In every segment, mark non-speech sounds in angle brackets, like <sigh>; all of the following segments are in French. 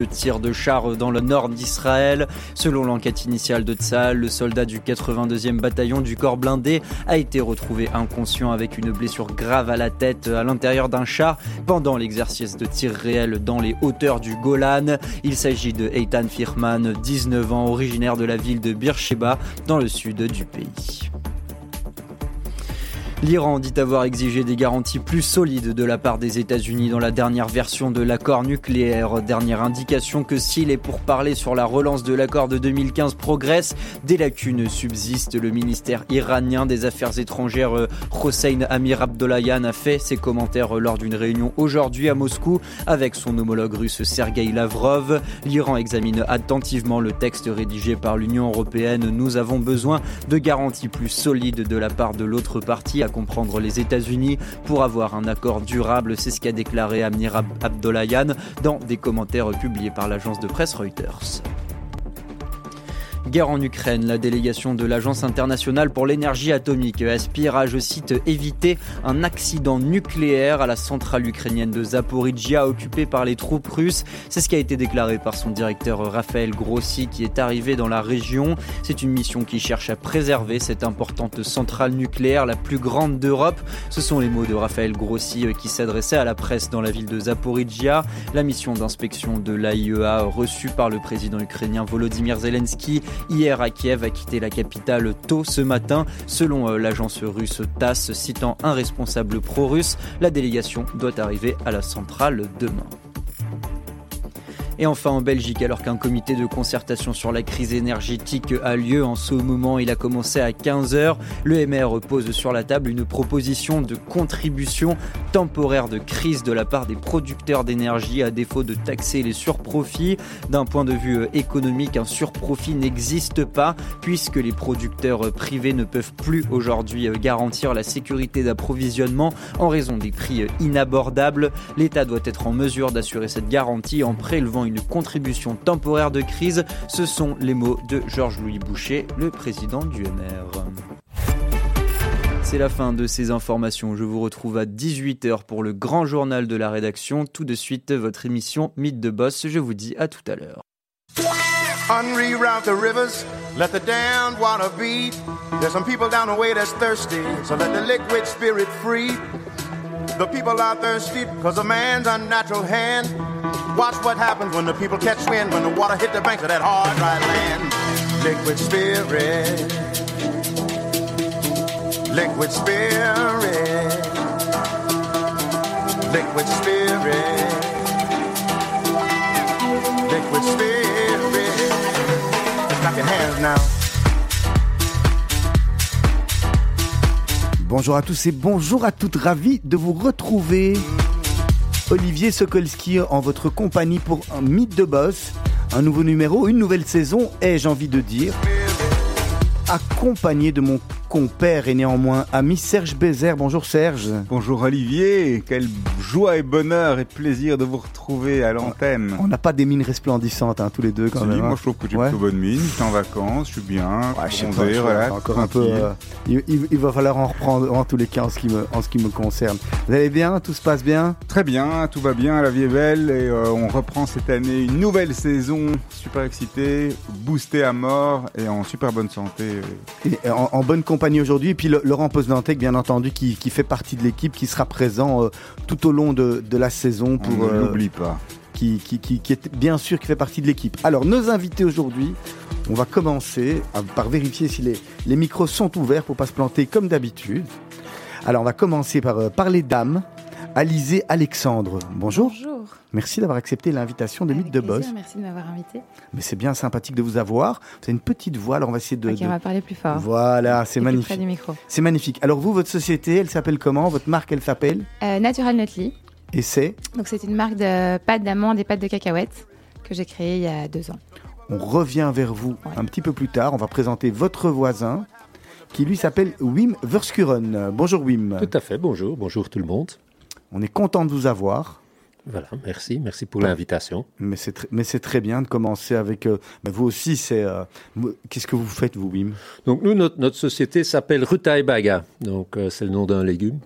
de tir de char dans le nord d'Israël. Selon l'enquête initiale de Tzal, le soldat du 82e bataillon du corps blindé a été retrouvé inconscient avec une blessure grave à la tête à l'intérieur d'un char pendant l'exercice de tir réel dans les hauteurs du Golan. Il s'agit de Eitan Firman, 19 ans, originaire de la ville de Beersheba dans le sud du pays. L'Iran dit avoir exigé des garanties plus solides de la part des États-Unis dans la dernière version de l'accord nucléaire. Dernière indication que si les pourparlers sur la relance de l'accord de 2015 progressent, des lacunes subsistent. Le ministère iranien des Affaires étrangères euh, Hossein Amir Abdollahian a fait ses commentaires lors d'une réunion aujourd'hui à Moscou avec son homologue russe Sergei Lavrov. L'Iran examine attentivement le texte rédigé par l'Union européenne. Nous avons besoin de garanties plus solides de la part de l'autre partie comprendre les États-Unis pour avoir un accord durable. C'est ce qu'a déclaré Amir Abdollahian dans des commentaires publiés par l'agence de presse Reuters. Guerre en Ukraine, la délégation de l'Agence internationale pour l'énergie atomique aspire à, je cite, éviter un accident nucléaire à la centrale ukrainienne de Zaporizhia occupée par les troupes russes. C'est ce qui a été déclaré par son directeur Raphaël Grossi qui est arrivé dans la région. C'est une mission qui cherche à préserver cette importante centrale nucléaire, la plus grande d'Europe. Ce sont les mots de Raphaël Grossi euh, qui s'adressait à la presse dans la ville de Zaporizhia. La mission d'inspection de l'AIEA reçue par le président ukrainien Volodymyr Zelensky hier à Kiev a quitté la capitale tôt ce matin. Selon euh, l'agence russe TASS, citant un responsable pro-russe, la délégation doit arriver à la centrale demain. Et enfin en Belgique, alors qu'un comité de concertation sur la crise énergétique a lieu en ce moment, il a commencé à 15h. Le MR pose sur la table une proposition de contribution temporaire de crise de la part des producteurs d'énergie à défaut de taxer les surprofits. D'un point de vue économique, un surprofit n'existe pas puisque les producteurs privés ne peuvent plus aujourd'hui garantir la sécurité d'approvisionnement en raison des prix inabordables. L'État doit être en mesure d'assurer cette garantie en prélevant une contribution temporaire de crise. Ce sont les mots de Georges-Louis Boucher, le président du MR. C'est la fin de ces informations. Je vous retrouve à 18h pour le grand journal de la rédaction. Tout de suite, votre émission Mythe de Boss. Je vous dis à tout à l'heure. The people are thirsty because of man's unnatural hand. Watch what happens when the people catch wind, when the water hit the banks of that hard, dry land. Liquid spirit. Liquid spirit. Liquid spirit. Liquid spirit. Clap your hands now. Bonjour à tous et bonjour à toutes, ravi de vous retrouver. Olivier Sokolski en votre compagnie pour un mythe de boss, un nouveau numéro, une nouvelle saison, ai-je envie de dire, accompagné de mon compère et néanmoins ami Serge Bézère. Bonjour Serge. Bonjour Olivier, quelle joie et bonheur et plaisir de vous retrouver à l'antenne. On n'a pas des mines resplendissantes hein, tous les deux quand même. Moi hein. je trouve que j'ai plutôt bonne mine, je suis en vacances, je suis bien, ouais, je encore un peu. Euh, il, va falloir en reprendre en tous les cas en ce qui me, en ce qui me concerne. Vous allez bien? Tout se passe bien? Très bien, tout va bien, la vie est belle et euh, on reprend cette année une nouvelle saison, super excité, boosté à mort et en super bonne santé. Et en, en bonne compagnie aujourd'hui. Et puis Laurent Poznantec, bien entendu, qui, fait partie de l'équipe, qui sera présent euh, tout au long de, la saison. pour. On n'oublie euh, pas. Qui, qui, est bien sûr qui fait partie de l'équipe. Alors, nos invités aujourd'hui, on va commencer par vérifier si les, les micros sont ouverts pour pas se planter comme d'habitude. Alors, on va commencer par, euh, par les dames. Alizé Alexandre, bonjour. Bonjour. Merci d'avoir accepté l'invitation de Mythe de Boss. Merci de m'avoir invité. Mais c'est bien sympathique de vous avoir. Vous avez une petite voix, alors on va essayer de. Ok, on va parler plus fort. Voilà, c'est magnifique. C'est magnifique. Alors vous, votre société, elle s'appelle comment? Votre marque, elle s'appelle? Euh, Natural Nutly. Et c'est? Donc c'est une marque de pâtes d'amandes et pâtes de cacahuètes que j'ai créée il y a deux ans. On revient vers vous un petit peu plus tard. On va présenter votre voisin qui lui s'appelle Wim Verskuren. Bonjour Wim. Tout à fait, bonjour, bonjour tout le monde. On est content de vous avoir. Voilà, merci, merci pour l'invitation. Mais c'est mais c'est très bien de commencer avec. Euh, mais vous aussi, c'est euh, qu'est-ce que vous faites vous, Wim? Donc nous, notre, société s'appelle Rutaibaga, donc euh, c'est le nom d'un légume,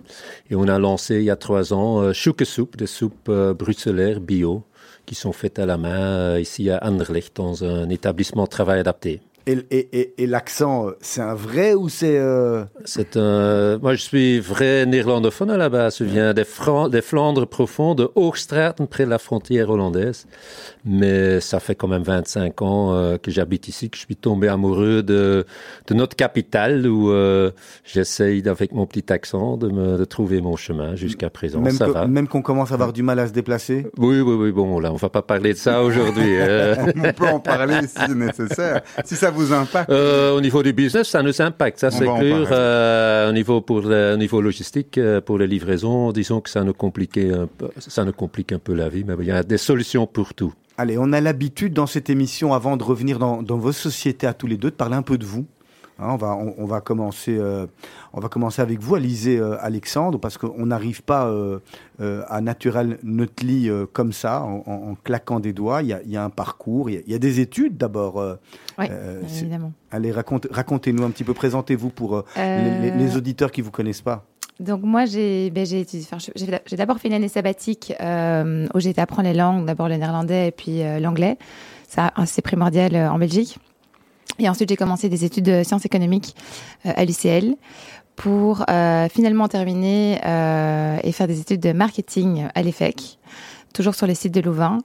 et on a lancé il y a trois ans Chouke Soup, des soupes bruxellaires bio, qui sont faites à la main ici à Anderlecht dans un établissement de travail adapté. Et, et, et, l'accent, c'est un vrai ou c'est... Euh... C'est un... Moi, je suis vrai néerlandophone à la base. Je viens des, des Flandres profondes, de Hoogstraten, près de la frontière hollandaise. Mais ça fait quand même 25 ans euh, que j'habite ici, que je suis tombé amoureux de, de notre capitale, où euh, j'essaye, avec mon petit accent, de, me, de trouver mon chemin jusqu'à présent. Même ça va. Même qu'on commence à avoir du mal à se déplacer Oui, oui, oui. Bon, là, on va pas parler de ça aujourd'hui. Euh. <laughs> on peut en parler si nécessaire. Si ça vous impacte euh, Au niveau du business, ça nous impacte, ça c'est. Euh, au niveau pour le, au niveau logistique, pour les livraisons, disons que ça nous complique un peu, ça nous complique un peu la vie, mais il y a des solutions pour tout. Allez, on a l'habitude dans cette émission, avant de revenir dans, dans vos sociétés à tous les deux, de parler un peu de vous. Hein, on, va, on, va commencer, euh, on va commencer avec vous, Alizé euh, Alexandre, parce qu'on n'arrive pas euh, à Natural Nutli comme ça, en, claquant des doigts. Il y a, un parcours, il y a, des études d'abord. oui, évidemment. Allez, racontez-nous un petit peu, présentez-vous pour les, auditeurs qui ne vous connaissent pas. Donc moi, j'ai ben, d'abord fait une année sabbatique où j'ai été apprendre les langues, d'abord le néerlandais et puis l'anglais. Ça, c'est primordial en Belgique. Et ensuite, j'ai commencé des études de sciences économiques euh, à l'UCL pour euh, finalement terminer euh, et faire des études de marketing à l'EFEC, toujours sur les sites de Louvain.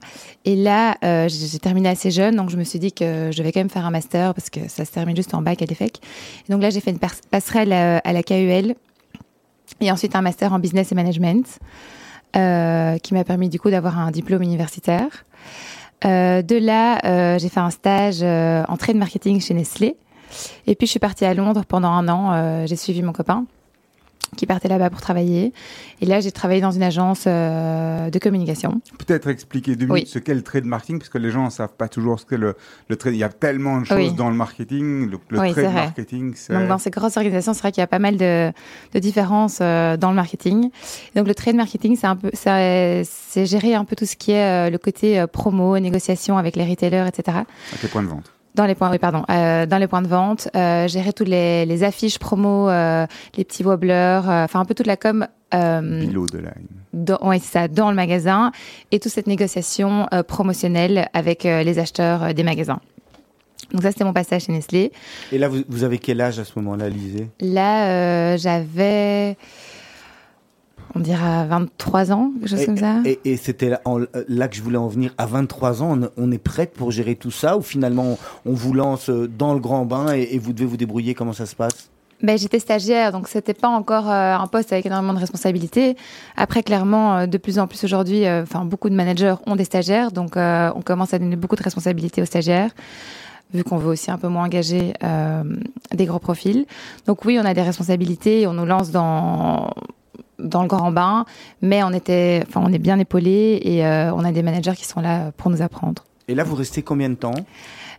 Et là, j'ai terminé assez jeune, donc je me suis dit que je vais quand même faire un master parce que ça se termine juste en bac à l'EFEC. Donc là, j'ai fait une passerelle à, la KUL et ensuite un master en business et management qui m'a permis du coup d'avoir un diplôme universitaire. Euh, de là, euh, j'ai fait un stage euh, en trade marketing chez Nestlé. Et puis je suis partie à Londres pendant un an. j'ai suivi mon copain qui partait là-bas pour travailler. Et là, j'ai travaillé dans une agence euh, de communication. Peut-être expliquer deux minutes ce qu'est le trade marketing, parce que les gens ne savent pas toujours ce qu'est le, le trade. Il y a tellement de choses dans le marketing. Le, le trade marketing, c'est... Donc, dans ces grosses organisations, c'est vrai qu'il y a pas mal de, de différences euh, dans le marketing. donc, le trade marketing, c'est un peu, c'est gérer un peu tout ce qui est euh, le côté promo, négociation avec les retailers, etc. Avec les points de vente? Dans les points, oui, pardon, euh, dans les points de vente, euh, gérer toutes les, les affiches promo, euh, les petits wobblers, euh, enfin un peu toute la com. Euh, Below the line. Dans, ouais, c'est ça, dans le magasin et toute cette négociation euh, promotionnelle avec les acheteurs des magasins. Donc ça, c'était mon passage chez Nestlé. Et là, vous, vous avez quel âge à ce moment-là, Lisée Là, j'avais on dirait à 23 ans, quelque chose et, comme ça? Et, c'était là, que je voulais en venir. À 23 ans, on, est prête pour gérer tout ça ou finalement on, vous lance dans le grand bain et, vous devez vous débrouiller Comment ça se passe? Ben, j'étais stagiaire, donc c'était pas encore euh, un poste avec énormément de responsabilités. Après, clairement, euh, de plus en plus aujourd'hui, euh, beaucoup de managers ont des stagiaires, donc on commence à donner beaucoup de responsabilités aux stagiaires vu qu'on veut aussi un peu moins engager des gros profils. Donc oui, on a des responsabilités, on nous lance dans dans le grand bain, mais on était, enfin, on est bien épaulé et euh, on a des managers qui sont là pour nous apprendre. Et là, vous restez combien de temps?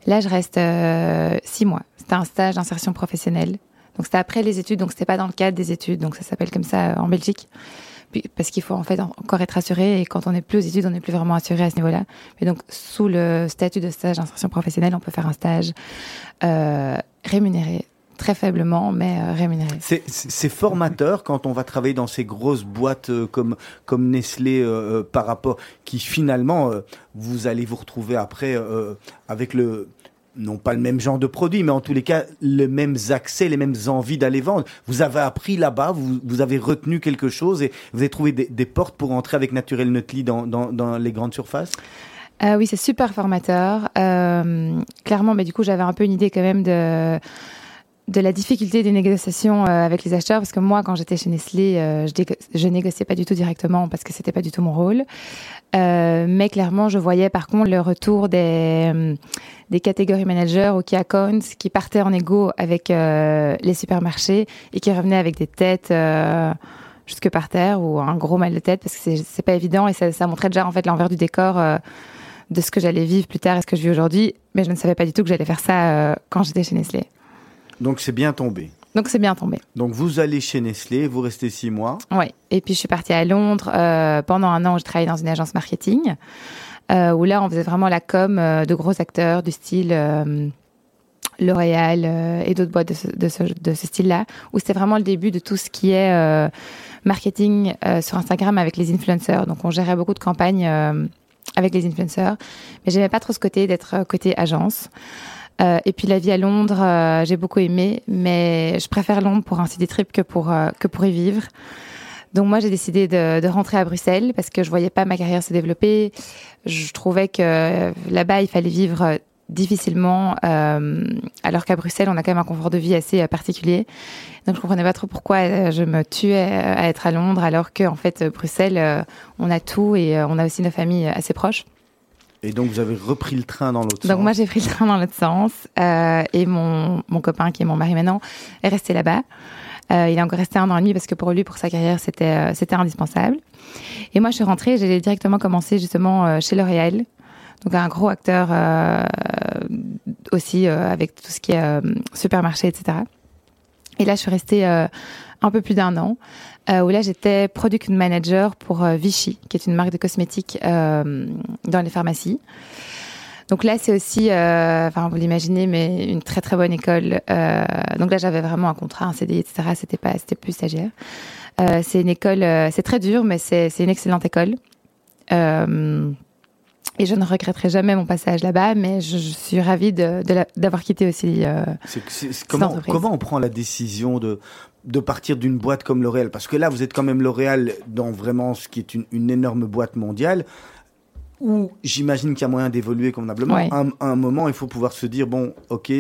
Là, je reste euh, six mois. C'était un stage d'insertion professionnelle. Donc c'était après les études, donc c'était pas dans le cadre des études, donc ça s'appelle comme ça euh, en Belgique. parce qu'il faut en fait encore être assuré et quand on n'est plus aux études, on n'est plus vraiment assuré à ce niveau-là. Mais donc sous le statut de stage d'insertion professionnelle, on peut faire un stage rémunéré très faiblement, mais euh, rémunéré. C'est formateur quand on va travailler dans ces grosses boîtes euh, comme, comme Nestlé euh, par rapport, qui finalement, vous allez vous retrouver après avec le, non pas le même genre de produit, mais en tous les cas, les mêmes accès, les mêmes envies d'aller vendre. Vous avez appris là-bas, vous, vous avez retenu quelque chose et vous avez trouvé des, portes pour entrer avec Naturel Nutli dans, dans, dans les grandes surfaces? Oui, c'est super formateur. clairement, mais du coup, j'avais un peu une idée quand même de de la difficulté des négociations euh, avec les acheteurs parce que moi quand j'étais chez Nestlé euh, je, négociais pas du tout directement parce que c'était pas du tout mon rôle euh, mais clairement je voyais par contre le retour des des catégories managers ou key accounts qui partaient en égo avec les supermarchés et qui revenaient avec des têtes jusque par terre ou un gros mal de tête parce que c'est pas évident et ça, ça montrait déjà en fait l'envers du décor de ce que j'allais vivre plus tard et ce que je vis aujourd'hui mais je ne savais pas du tout que j'allais faire ça quand j'étais chez Nestlé. Donc c'est bien tombé. Donc c'est bien tombé. Donc vous allez chez Nestlé, vous restez six mois. Oui. Et puis je suis partie à Londres euh, pendant un an. Je travaillais dans une agence marketing euh, où là on faisait vraiment la com euh, de gros acteurs du style L'Oréal et d'autres boîtes de ce, de ce, de ce style-là. Où c'était vraiment le début de tout ce qui est marketing sur Instagram avec les influenceurs. Donc on gérait beaucoup de campagnes avec les influenceurs. Mais j'aimais pas trop ce côté d'être côté agence. Euh, et puis la vie à Londres, euh, j'ai beaucoup aimé, mais je préfère Londres pour un city trip que pour euh, que pour y vivre. Donc moi j'ai décidé de, de, rentrer à Bruxelles parce que je voyais pas ma carrière se développer. Je trouvais que là-bas il fallait vivre difficilement, alors qu'à Bruxelles on a quand même un confort de vie assez particulier. Donc je comprenais pas trop pourquoi je me tuais à être à Londres alors qu'en fait Bruxelles on a tout et on a aussi nos familles assez proches. Et donc, vous avez repris le train dans l'autre sens. Donc, moi, j'ai pris le train dans l'autre sens. Euh, et mon, mon copain, qui est mon mari maintenant, est resté là-bas. Euh, il est encore resté un an et demi parce que pour lui, pour sa carrière, c'était euh, c'était indispensable. Et moi, je suis rentrée. J'ai directement commencé justement euh, chez L'Oréal. Donc, un gros acteur euh, aussi avec tout ce qui est supermarché, etc. Et là, je suis restée un peu plus d'un an, euh, où là j'étais product manager pour euh, Vichy, qui est une marque de cosmétiques euh, dans les pharmacies. Donc là, c'est aussi, euh, vous l'imaginez, mais une très très bonne école. Euh, donc là, j'avais vraiment un contrat, un CDI, etc. C'était pas, c'était plus stagiaire. Euh, c'est une école, c'est très dur, mais c'est une excellente école. Et je ne regretterai jamais mon passage là-bas, mais je, je, suis ravie d'avoir de, de quitté aussi. comment, comment on prend la décision de de partir d'une boîte comme L'Oréal? Parce que là, vous êtes quand même L'Oréal dans vraiment ce qui est une, une énorme boîte mondiale où j'imagine qu'il y a moyen d'évoluer convenablement. Ouais. À, un moment, il faut pouvoir se dire, bon, ok,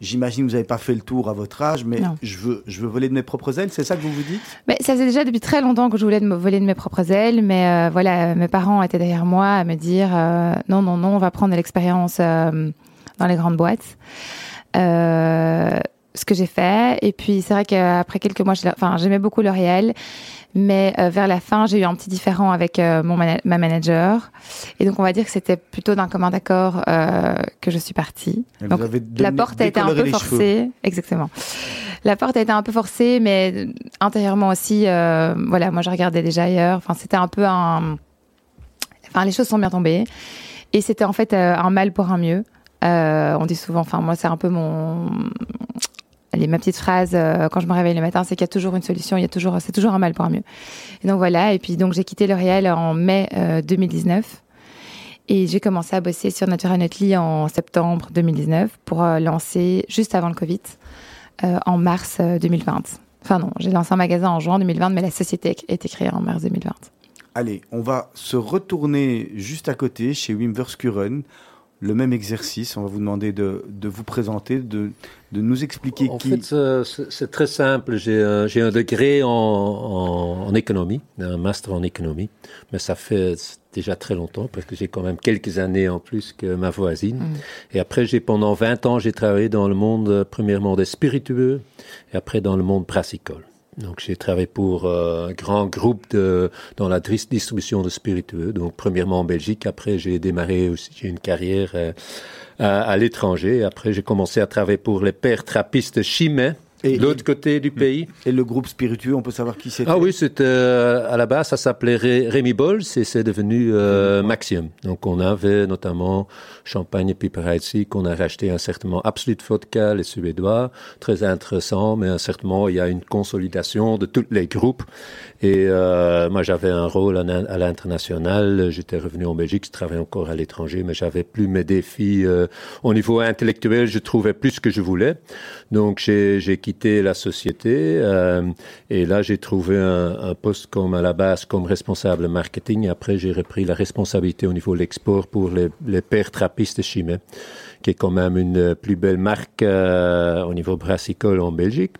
j'imagine que vous n'avez pas fait le tour à votre âge, mais je veux, je veux voler de mes propres ailes, c'est ça que vous vous dites? Mais Ça faisait déjà depuis très longtemps que je voulais de me voler de mes propres ailes, mais euh, voilà, mes parents étaient derrière moi à me dire, euh, non, non, non, on va prendre l'expérience euh, dans les grandes boîtes. Ce que j'ai fait. Et puis c'est vrai qu'après quelques mois, enfin j'aimais beaucoup L'Oréal, mais euh, vers la fin, j'ai eu un petit différent avec euh, mon ma manager. Et donc on va dire que c'était plutôt d'un commun d'accord euh, que je suis partie. Et donc la porte a été un peu forcée, exactement. La porte a été un peu forcée, mais intérieurement aussi, euh, voilà, moi je regardais déjà ailleurs. Enfin c'était un peu un, enfin les choses sont bien tombées. Et c'était en fait un mal pour un mieux. Euh, on dit souvent, enfin moi c'est un peu mon Allez, ma petite phrase euh, quand je me réveille le matin, c'est qu'il y a toujours une solution, il y a toujours, c'est toujours un mal pour un mieux. Et donc voilà. Et puis donc j'ai quitté L'Oréal en mai euh, 2019 et j'ai commencé à bosser sur Natura Nutly en septembre 2019 pour euh, lancer juste avant le Covid euh, en mars 2020. Enfin non, j'ai lancé un magasin en juin 2020, mais la société a été créée en mars 2020. Allez, on va se retourner juste à côté chez Wim Verskuren le même exercice. On va vous demander de, de vous présenter, de, de, nous expliquer en qui. En fait, c'est très simple. J'ai un, un, degré en, en, en, économie, un master en économie, mais ça fait déjà très longtemps parce que j'ai quand même quelques années en plus que ma voisine. Mmh. Et après, j'ai pendant 20 ans, j'ai travaillé dans le monde premièrement des spiritueux et après dans le monde brassicole. Donc j'ai travaillé pour euh, un grand groupe de, dans la distribution de spiritueux. Donc premièrement en Belgique, après j'ai démarré aussi j'ai une carrière euh, à, l'étranger. Après j'ai commencé à travailler pour les pères trappistes Chimay. Et l'autre côté du pays. Et le groupe spiritueux, on peut savoir qui c'était Ah oui, c'était euh, à la base, ça s'appelait Ré Rémi Bols et c'est devenu euh, Maximum. Donc on avait notamment Champagne et Piperazzi qu'on a racheté un certainement Absolute Vodka, les Suédois, très intéressant, mais un certainement il y a une consolidation de tous les groupes. Et euh, moi j'avais un rôle à l'international, j'étais revenu en Belgique, je travaillais encore à l'étranger, mais j'avais plus mes défis euh, au niveau intellectuel, je trouvais plus ce que je voulais. Donc j'ai quitté la société euh, et là j'ai trouvé un, poste comme à la base comme responsable marketing. Et après j'ai repris la responsabilité au niveau de l'export pour les, pères trappistes Chimay, qui est quand même une plus belle marque euh, au niveau brassicole en Belgique,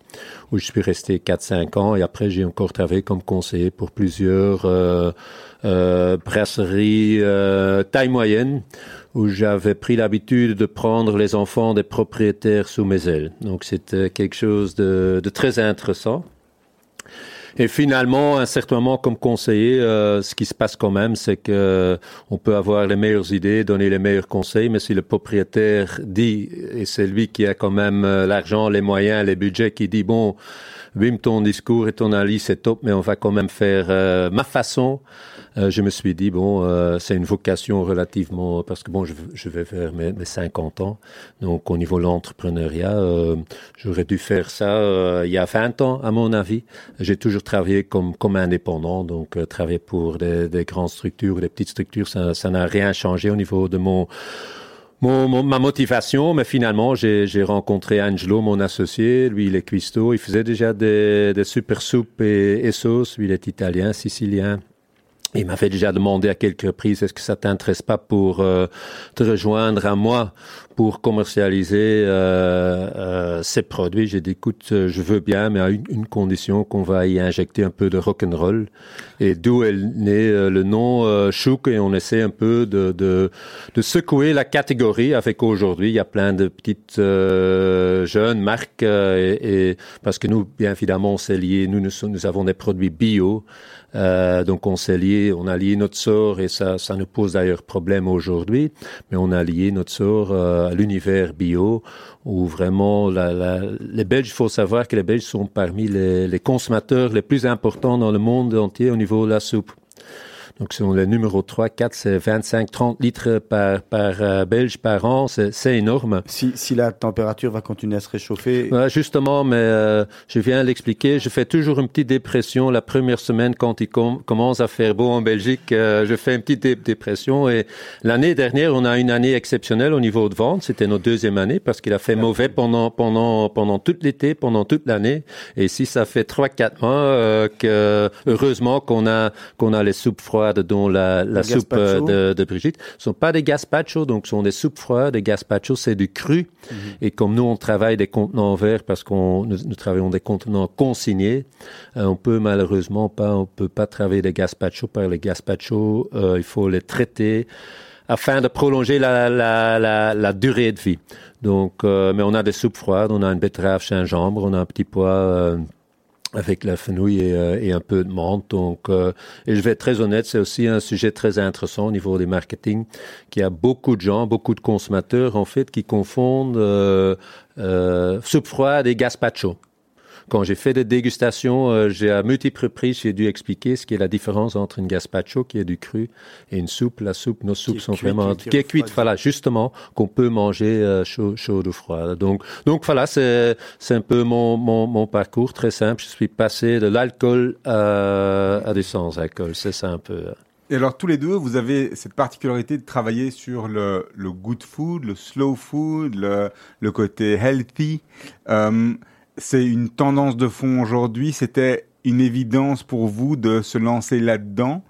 où je suis resté 4-5 ans et après j'ai encore travaillé comme conseiller pour plusieurs euh, brasseries taille moyenne où j'avais pris l'habitude de prendre les enfants des propriétaires sous mes ailes. Donc c'était quelque chose de, de, très intéressant. Et finalement, à un certain moment, comme conseiller, euh, ce qui se passe quand même, c'est que on peut avoir les meilleures idées, donner les meilleurs conseils, mais si le propriétaire dit, et c'est lui qui a quand même l'argent, les moyens, les budgets, qui dit bon, Wim, ton discours et ton analyse c'est top, mais on va quand même faire euh, ma façon euh, je me suis dit, bon, euh, c'est une vocation relativement, parce que bon, je, je vais faire mes, mes, 50 ans, donc au niveau de l'entrepreneuriat, euh, j'aurais dû faire ça euh, il y a 20 ans, à mon avis. J'ai toujours travaillé comme, comme indépendant, donc euh, travailler pour des, des, grandes structures ou des petites structures, ça n'a rien changé au niveau de mon mon, mon, ma motivation, mais finalement, j'ai rencontré Angelo, mon associé. Lui, il est cuistot. Il faisait déjà des, des super soupes et, et sauces. Lui, il est italien, sicilien. Il m'avait déjà demandé à quelques reprises, est-ce que ça t'intéresse pas pour euh, te rejoindre à moi pour commercialiser euh, euh, ces produits? J'ai dit, écoute, je veux bien, mais à une, une condition qu'on va y injecter un peu de rock'n'roll. Et d'où est né le nom Chouk, et on essaie un peu de, de, de secouer la catégorie avec aujourd'hui, il y a plein de petites jeunes marques, et, et, parce que nous, bien évidemment, on s'est lié, nous, nous, nous avons des produits bio, euh, donc on s'est lié, on a lié notre sort et ça, ça nous pose d'ailleurs problème aujourd'hui, mais on a lié notre sort euh, à l'univers bio où vraiment la, la, les Belges, il faut savoir que les Belges sont parmi les, les consommateurs les plus importants dans le monde entier au niveau de la soupe. Donc, selon le numéro 3, 4, c'est 25, 30 litres par, par euh, Belge par an. C'est énorme. Si, si la température va continuer à se réchauffer. Ouais, justement, mais euh, je viens l'expliquer. Je fais toujours une petite dépression la première semaine quand il com commence à faire beau en Belgique. Euh, je fais une petite dé dépression. Et l'année dernière, on a une année exceptionnelle au niveau de vente. C'était notre deuxième année parce qu'il a fait mauvais pendant, pendant, pendant tout l'été, pendant toute l'année. Et si ça fait 3-4 mois euh, que, heureusement qu'on a, qu'on a les soupes froides dont la, la soupe de, de, Brigitte, ne sont pas des gazpacho, donc ce sont des soupes froides. Des gazpacho, c'est du cru. Mm -hmm. Et comme nous, on travaille des contenants verts parce qu'on nous, nous, travaillons des contenants consignés, euh, on peut malheureusement pas, on peut pas travailler des gazpacho par les gazpacho. Euh, il faut les traiter afin de prolonger la, la, la, la durée de vie. Donc, euh, mais on a des soupes froides, on a une betterave gingembre, on a un petit pois euh, avec la fenouil et, euh, et, un peu de menthe. Donc, euh, et je vais être très honnête, c'est aussi un sujet très intéressant au niveau des marketing, qu'il y a beaucoup de gens, beaucoup de consommateurs en fait qui confondent euh, euh soupe froide et gazpacho. Quand j'ai fait des dégustations, euh, j'ai à multiples reprises, j'ai dû expliquer ce qui est la différence entre une gazpacho qui est du cru et une soupe. La soupe, nos soupes sont cuit, vraiment qui, qui est cuite, voilà, justement, qu'on peut manger euh, chaud, chaude ou froide. Donc, donc voilà, c'est c'est un peu mon, mon, mon parcours très simple. Je suis passé de l'alcool à, à du sans alcool. C'est ça un peu. Et alors tous les deux, vous avez cette particularité de travailler sur le, le good food, le slow food, le, le côté healthy. Euh, c'est une tendance de fond aujourd'hui. C'était une évidence pour vous de se lancer là-dedans?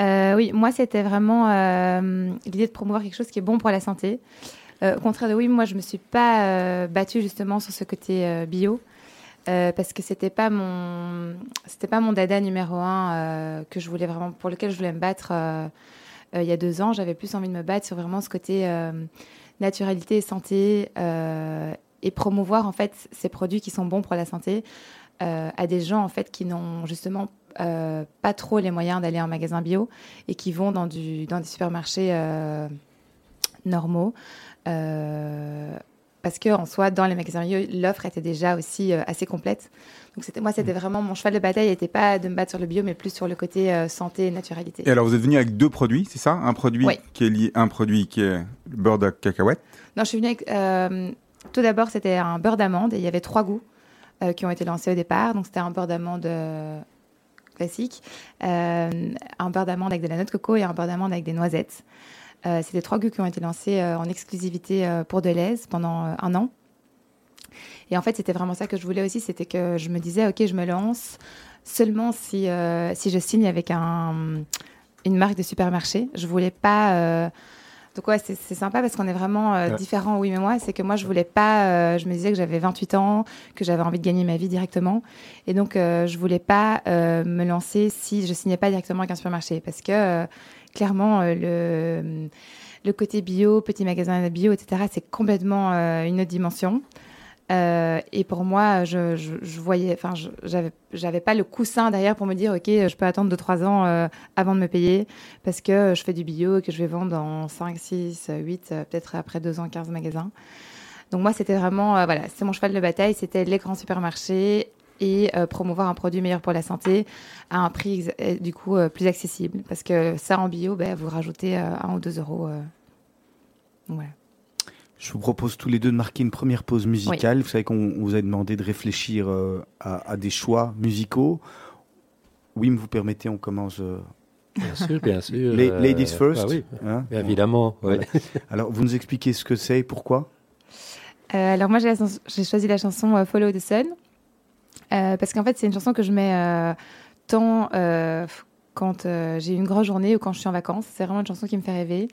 Euh, Oui, moi, c'était vraiment euh, l'idée de promouvoir quelque chose qui est bon pour la santé. Euh, au contraire de oui, moi, je me suis pas battue justement sur ce côté bio. parce que c'était pas mon c'était pas mon dada numéro un que je voulais vraiment pour lequel je voulais me battre il y a deux ans j'avais plus envie de me battre sur vraiment ce côté naturalité et santé et promouvoir en fait ces produits qui sont bons pour la santé euh, à des gens en fait qui n'ont justement euh, pas trop les moyens d'aller en magasin bio et qui vont dans du dans des supermarchés euh, normaux. Parce que en soi dans les magasins bio l'offre était déjà aussi assez complète. Donc c'était moi c'était vraiment mon cheval de bataille n'était pas de me battre sur le bio mais plus sur le côté santé et naturalité. Et alors vous êtes venu avec deux produits c'est ça? Un produit oui. qui est lié un produit qui est le beurre de cacahuète? Non je suis venue avec tout d'abord, c'était un beurre d'amande et il y avait trois goûts euh, qui ont été lancés au départ. Donc, c'était un beurre d'amande euh, classique, euh, un beurre d'amande avec de la noix de coco et un beurre d'amande avec des noisettes. C'était trois goûts qui ont été lancés en exclusivité pour Deleuze pendant un an. Et en fait, c'était vraiment ça que je voulais aussi, c'était que je me disais, ok, je me lance seulement si, si je signe avec un, une marque de supermarché. Je voulais pas donc ouais, c'est sympa parce qu'on est vraiment euh, ouais. différents, oui mais moi. C'est que moi, je voulais pas... Euh, je me disais que j'avais 28 ans, que j'avais envie de gagner ma vie directement. Et donc, euh, je voulais pas euh, me lancer si je signais pas directement avec un supermarché. Parce que, euh, clairement, le, le côté bio, petit magasin bio, etc., c'est complètement une autre dimension. Euh, et pour moi, je, je, je voyais, enfin, j'avais, j'avais pas le coussin derrière pour me dire, ok, je peux attendre 2-3 ans euh, avant de me payer parce que je fais du bio et que je vais vendre dans 5, 6, 8, euh, peut-être après 2 ans, 15 magasins. Donc moi, c'était vraiment, euh, voilà, c'était mon cheval de bataille, c'était les grands supermarchés et euh, promouvoir un produit meilleur pour la santé à un prix euh, du coup euh, plus accessible. Parce que ça en bio, ben, vous rajoutez euh, un ou deux euros. euh. Voilà. Je vous propose tous les deux de marquer une première pause musicale. Vous savez qu'on on vous a demandé de réfléchir euh, à, à des choix musicaux. Wim, vous permettez, on commence. euh, Bien sûr, bien sûr. <laughs> la- euh, ladies first. bah oui, hein bien évidemment. ouais. Voilà. <laughs> Alors, vous nous expliquez ce que c'est et pourquoi? Euh, alors moi j'ai choisi la chanson euh, Follow the Sun euh, parce qu'en fait c'est une chanson que je mets euh, tant euh, quand euh, j'ai une grosse journée ou quand je suis en vacances. C'est vraiment une chanson qui me fait rêver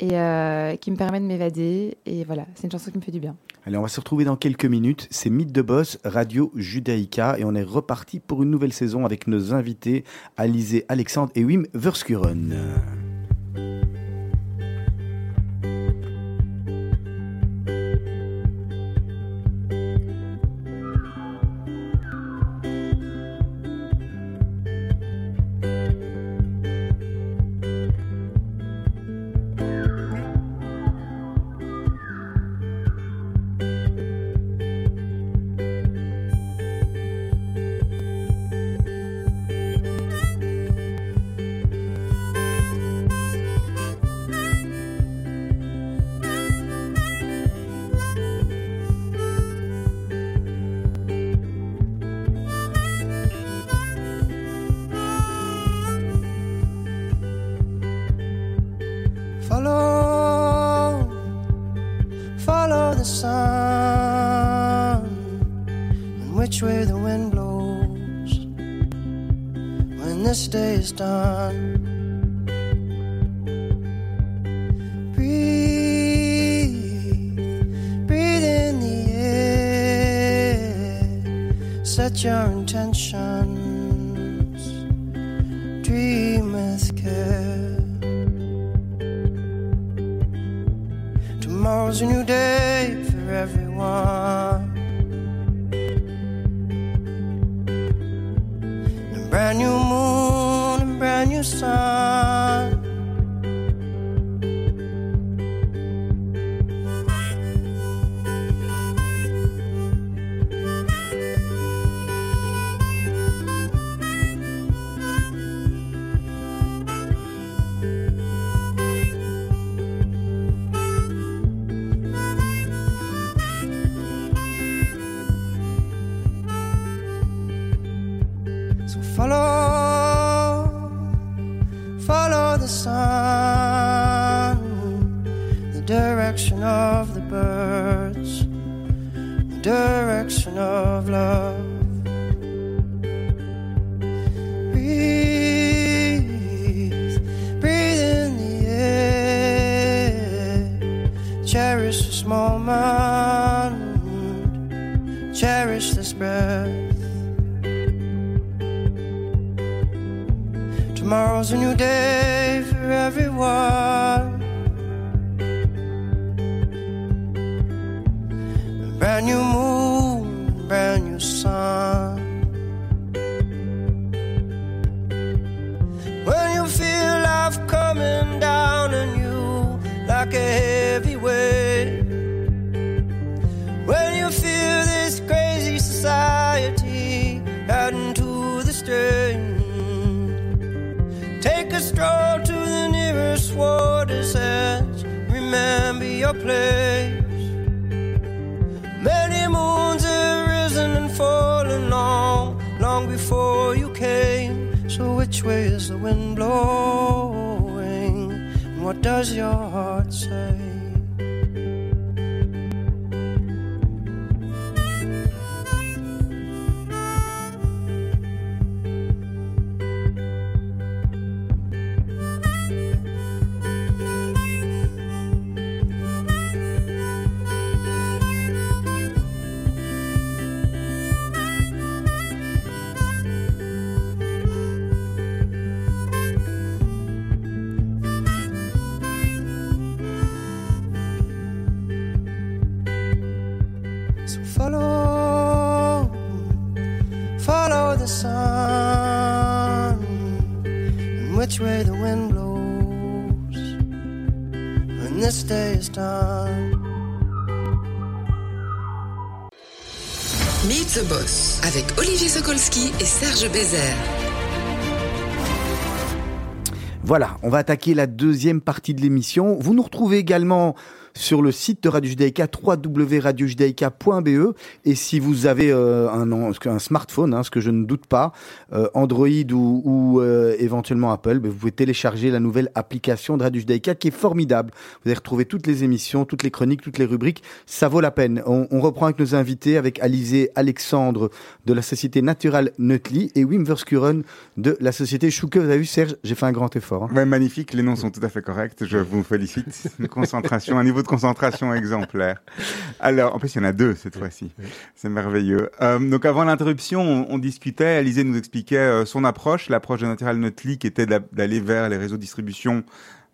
et euh, qui me permet de m'évader et voilà c'est une chanson qui me fait du bien. Allez, on va se retrouver dans quelques minutes. C'est Mythe de Boss, Radio Judaïka, et on est reparti pour une nouvelle saison avec nos invités Alizé Alexandre et Wim Verskuren. Is done. Sun, the direction of the birds, the direction of love. Breathe, breathe in the air, cherish this moment, cherish this breath. Tomorrow's a new day world. Does your the sun, and which way the wind blows when this day is done. Meet the Boss avec Olivier Sokolski et Serge Bézère. Voilà, on va attaquer la deuxième partie de l'émission. Vous nous retrouvez également sur le site de Radio Judaïka, www.radiojudaïka.be. Et si vous avez euh, un, smartphone, hein, ce que je ne doute pas, euh, Android ou, ou euh, éventuellement Apple, ben, vous pouvez télécharger la nouvelle application de Radio Judaïka qui est formidable. Vous allez retrouver toutes les émissions, toutes les chroniques, toutes les rubriques. Ça vaut la peine. On, on reprend avec nos invités, avec Alizé Alexandre de la société Natural Nutley et Wim Verskuren de la société Chouke. Vous avez vu, Serge, j'ai fait un grand effort. Hein. Ouais, magnifique, les noms sont tout à fait corrects. Je vous félicite. Concentration, un niveau concentration exemplaire. Alors, en plus, il y en a deux cette fois-ci. C'est merveilleux. Euh, donc, avant l'interruption, on, on, discutait. Alizé nous expliquait euh, son approche, l'approche de Natural Nutly, qui était d'aller vers les réseaux de distribution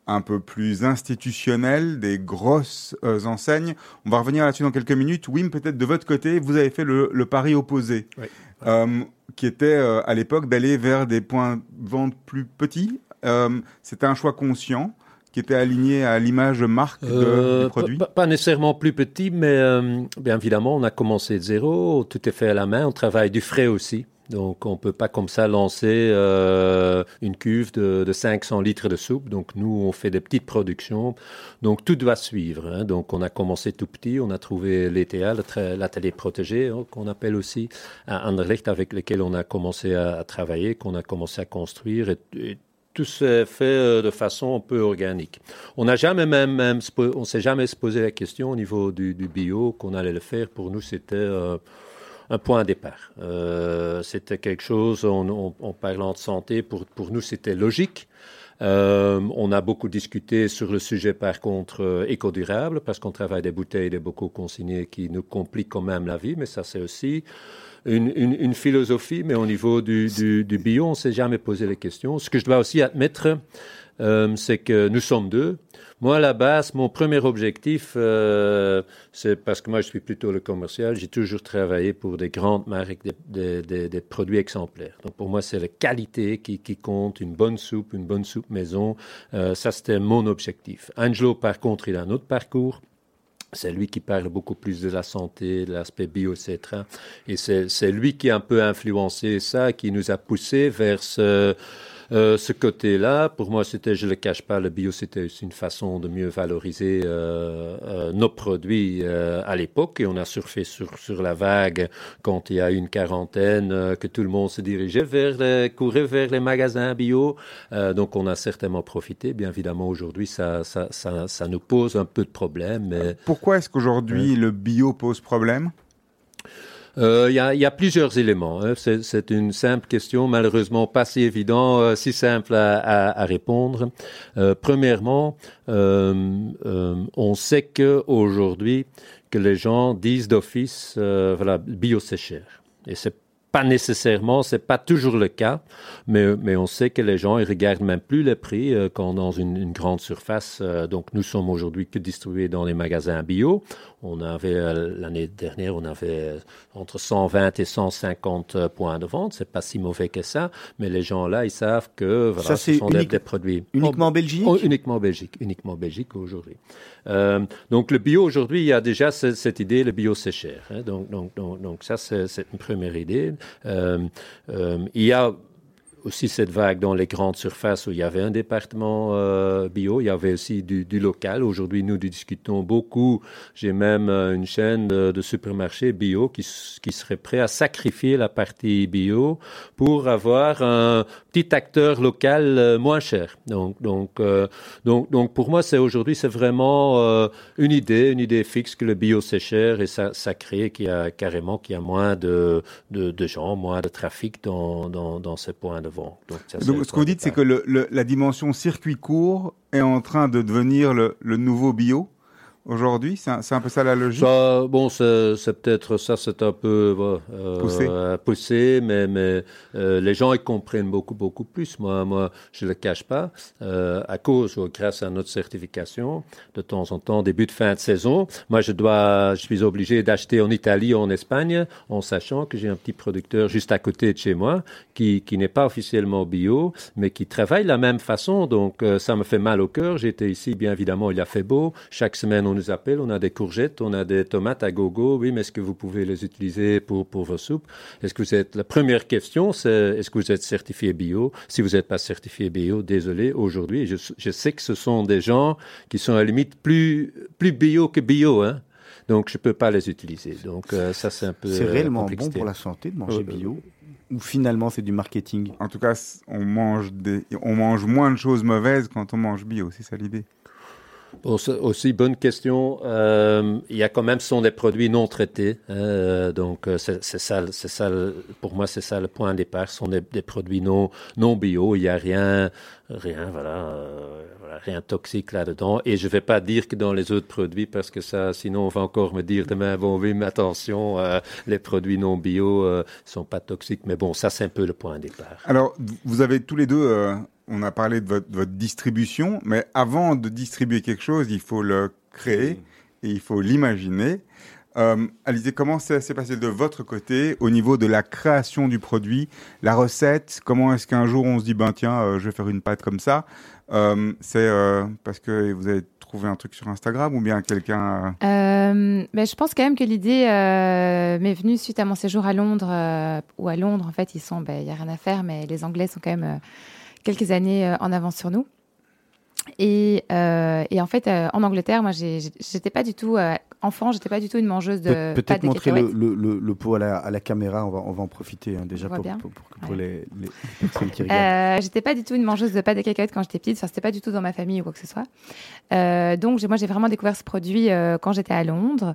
un peu plus institutionnels, des grosses euh, enseignes. On va revenir là-dessus dans quelques minutes. Wim, peut-être de votre côté, vous avez fait le, le pari opposé, Oui. euh, qui était euh, à l'époque d'aller vers des points de vente plus petits. C'était un choix conscient qui était aligné à l'image marque de, Euh, du produit pas, pas nécessairement plus petit, mais euh, bien évidemment, on a commencé de zéro, tout est fait à la main, on travaille du frais aussi. Donc, on peut pas comme ça lancer euh, une cuve de, de 500 litres de soupe. Donc, nous, on fait des petites productions. Donc, tout doit suivre. hein. Donc, on a commencé tout petit. On a trouvé l'ETA, l'atelier protégé, hein, qu'on appelle aussi, à Anderlecht, avec lequel on a commencé à, à travailler, qu'on a commencé à construire. Et, et tout s'est fait euh, de façon un peu organique. On n'a jamais même, même se on s'est jamais se posé la question au niveau du, bio qu'on allait le faire. Pour nous, c'était euh, un point de départ. Euh, c'était quelque chose, en, parlant de santé, pour, nous, c'était logique. On a beaucoup discuté sur le sujet, par contre, éco-durable, parce qu'on travaille des bouteilles, des bocaux consignés qui nous compliquent quand même la vie, mais ça, c'est aussi une, philosophie, mais au niveau du, du- on ne s'est jamais posé les questions. Ce que je dois aussi admettre, euh, c'est que nous sommes deux. Moi, à la base, mon premier objectif, euh, c'est parce que moi, je suis plutôt le commercial. J'ai toujours travaillé pour des grandes marques, des, produits exemplaires. Donc, pour moi, c'est la qualité qui, qui compte. Une bonne soupe, une bonne soupe maison. Euh, ça, c'était mon objectif. Angelo, par contre, il a un autre parcours. C'est lui qui parle beaucoup plus de la santé, de l'aspect bio, etc. Et c'est lui qui a un peu influencé ça, qui nous a poussé vers ce, euh, ce côté-là. Pour moi, c'était, je le cache pas, le bio, c'était aussi une façon de mieux valoriser euh, euh, nos produits à l'époque. Et on a surfé sur, sur la vague quand il y a une quarantaine, que tout le monde se dirigeait vers les, courait vers les magasins bio. Donc, on a certainement profité. Bien évidemment, aujourd'hui, ça, ça, ça, ça nous pose un peu de problème. Mais Pourquoi est-ce qu'aujourd'hui le bio pose problème? Euh, Il y, a, plusieurs éléments. hein. C'est une simple question, malheureusement pas si évident, euh, si simple à, répondre. Euh, premièrement, on sait que aujourd'hui que les gens disent d'office, voilà, bio c'est cher. Et c'est pas nécessairement, c'est pas toujours le cas, mais, on sait que les gens ils regardent même plus les prix euh, quand dans une, grande surface. donc nous sommes aujourd'hui que distribués dans les magasins bio. On avait euh, l'année dernière, on avait euh, entre 120 et 150 euh, points de vente. C'est pas si mauvais que ça, mais les gens là, ils savent que voilà, Ça, ce c'est sont des, unique- des produits Uniquement en Belgique Oh, uniquement en Belgique, uniquement en Belgique aujourd'hui. Euh, donc le bio aujourd'hui, il y a déjà ce- cette idée, le bio c'est cher. hein. donc, donc, donc, donc ça c'est c'est une première idée. Euh, euh, il y a aussi cette vague dans les grandes surfaces où il y avait un département euh, bio, il y avait aussi du, local. Aujourd'hui, nous discutons beaucoup. J'ai même euh, une chaîne de, de supermarchés bio qui, serait prêt à sacrifier la partie bio pour avoir un petit acteur local euh, moins cher. Donc, donc, donc, donc pour moi, c'est aujourd'hui, c'est vraiment une idée, une idée fixe que le bio c'est cher et ça, crée qu'il y a carrément qu'il y a moins de gens, moins de trafic dans, dans, dans ces points de Donc, ça, ce que vous dites, c'est que le, le- la dimension circuit court est en train de devenir le, le nouveau bio aujourd'hui. C'est un, peu ça la logique. Ça, bon, c'est peut-être ça, c'est un peu voilà, euh, Poussé. poussé, mais, mais euh, les gens ils comprennent beaucoup, beaucoup plus. Moi, moi, je le cache pas, euh, à cause ou grâce à notre certification, de temps en temps, début de fin de saison, moi, je dois, je suis obligé d'acheter en Italie, ou en Espagne, en sachant que j'ai un petit producteur juste à côté de chez moi qui, qui n'est pas officiellement bio, mais qui travaille de la même façon. Donc, euh, ça me fait mal au cœur. J'étais ici, bien évidemment, il a fait beau. Chaque semaine, on on nous appelle, on a des courgettes, on a des tomates à gogo. Oui, mais est-ce que vous pouvez les utiliser pour, pour vos soupes? Est-ce que vous êtes la première question, c'est est-ce que vous êtes certifié bio? Si vous n'êtes pas certifié bio, désolé, aujourd'hui, je, je sais que ce sont des gens qui sont à la limite plus plus bio que bio, hein. Donc je peux pas les utiliser. Donc euh, ça c'est un peu. C'est euh, réellement bon pour la santé de manger Ouais, bio Ou finalement c'est du marketing? En tout cas, on mange, des, on mange moins de choses mauvaises quand on mange bio, c'est ça l'idée. Bon, aussi bonne question. Euh, il y a quand même ce sont des produits non traités, euh, donc euh, c'est ça, c'est ça. Pour moi, c'est ça le point de départ. Ce sont des, produits non non bio. Il y a rien, rien, voilà, rien toxique là-dedans. Et je vais pas dire que dans les autres produits, parce que ça, sinon on va encore me dire demain, bon oui, mais attention, les produits non bio euh, sont pas toxiques. Mais bon, ça c'est un peu le point de départ. Alors, vous avez tous les deux, on a parlé de votre, distribution, mais avant de distribuer quelque chose, il faut le créer et il faut l'imaginer. Euh, Alizé, comment ça s'est passé de votre côté au niveau de la création du produit, la recette? Comment est-ce qu'un jour on se dit, ben tiens, euh, je vais faire une pâte comme ça? Euh, C'est euh, parce que vous avez trouvé un truc sur Instagram ou bien quelqu'un... ben, je pense quand même que l'idée m'est venue suite à mon séjour à Londres, où à Londres, en fait, ils sont, ben, il y a rien à faire, mais les Anglais sont quand même quelques années euh, en avance sur nous. Et, euh, et en fait, euh, en Angleterre, moi, j'étais pas du tout euh, enfant, j'étais pas du tout une mangeuse de Pe- pâtes Peut-être montrer le, le, le, le pot à la, à la caméra, on va, on va en profiter hein, déjà pour, pour, pour- pour Ouais. les, les personnes qui regardent. J'étais pas du tout une mangeuse de pâtes de cacahuètes quand j'étais petite. Enfin, c'était pas du tout dans ma famille ou quoi que ce soit. Donc, moi, j'ai vraiment découvert ce produit quand j'étais à Londres.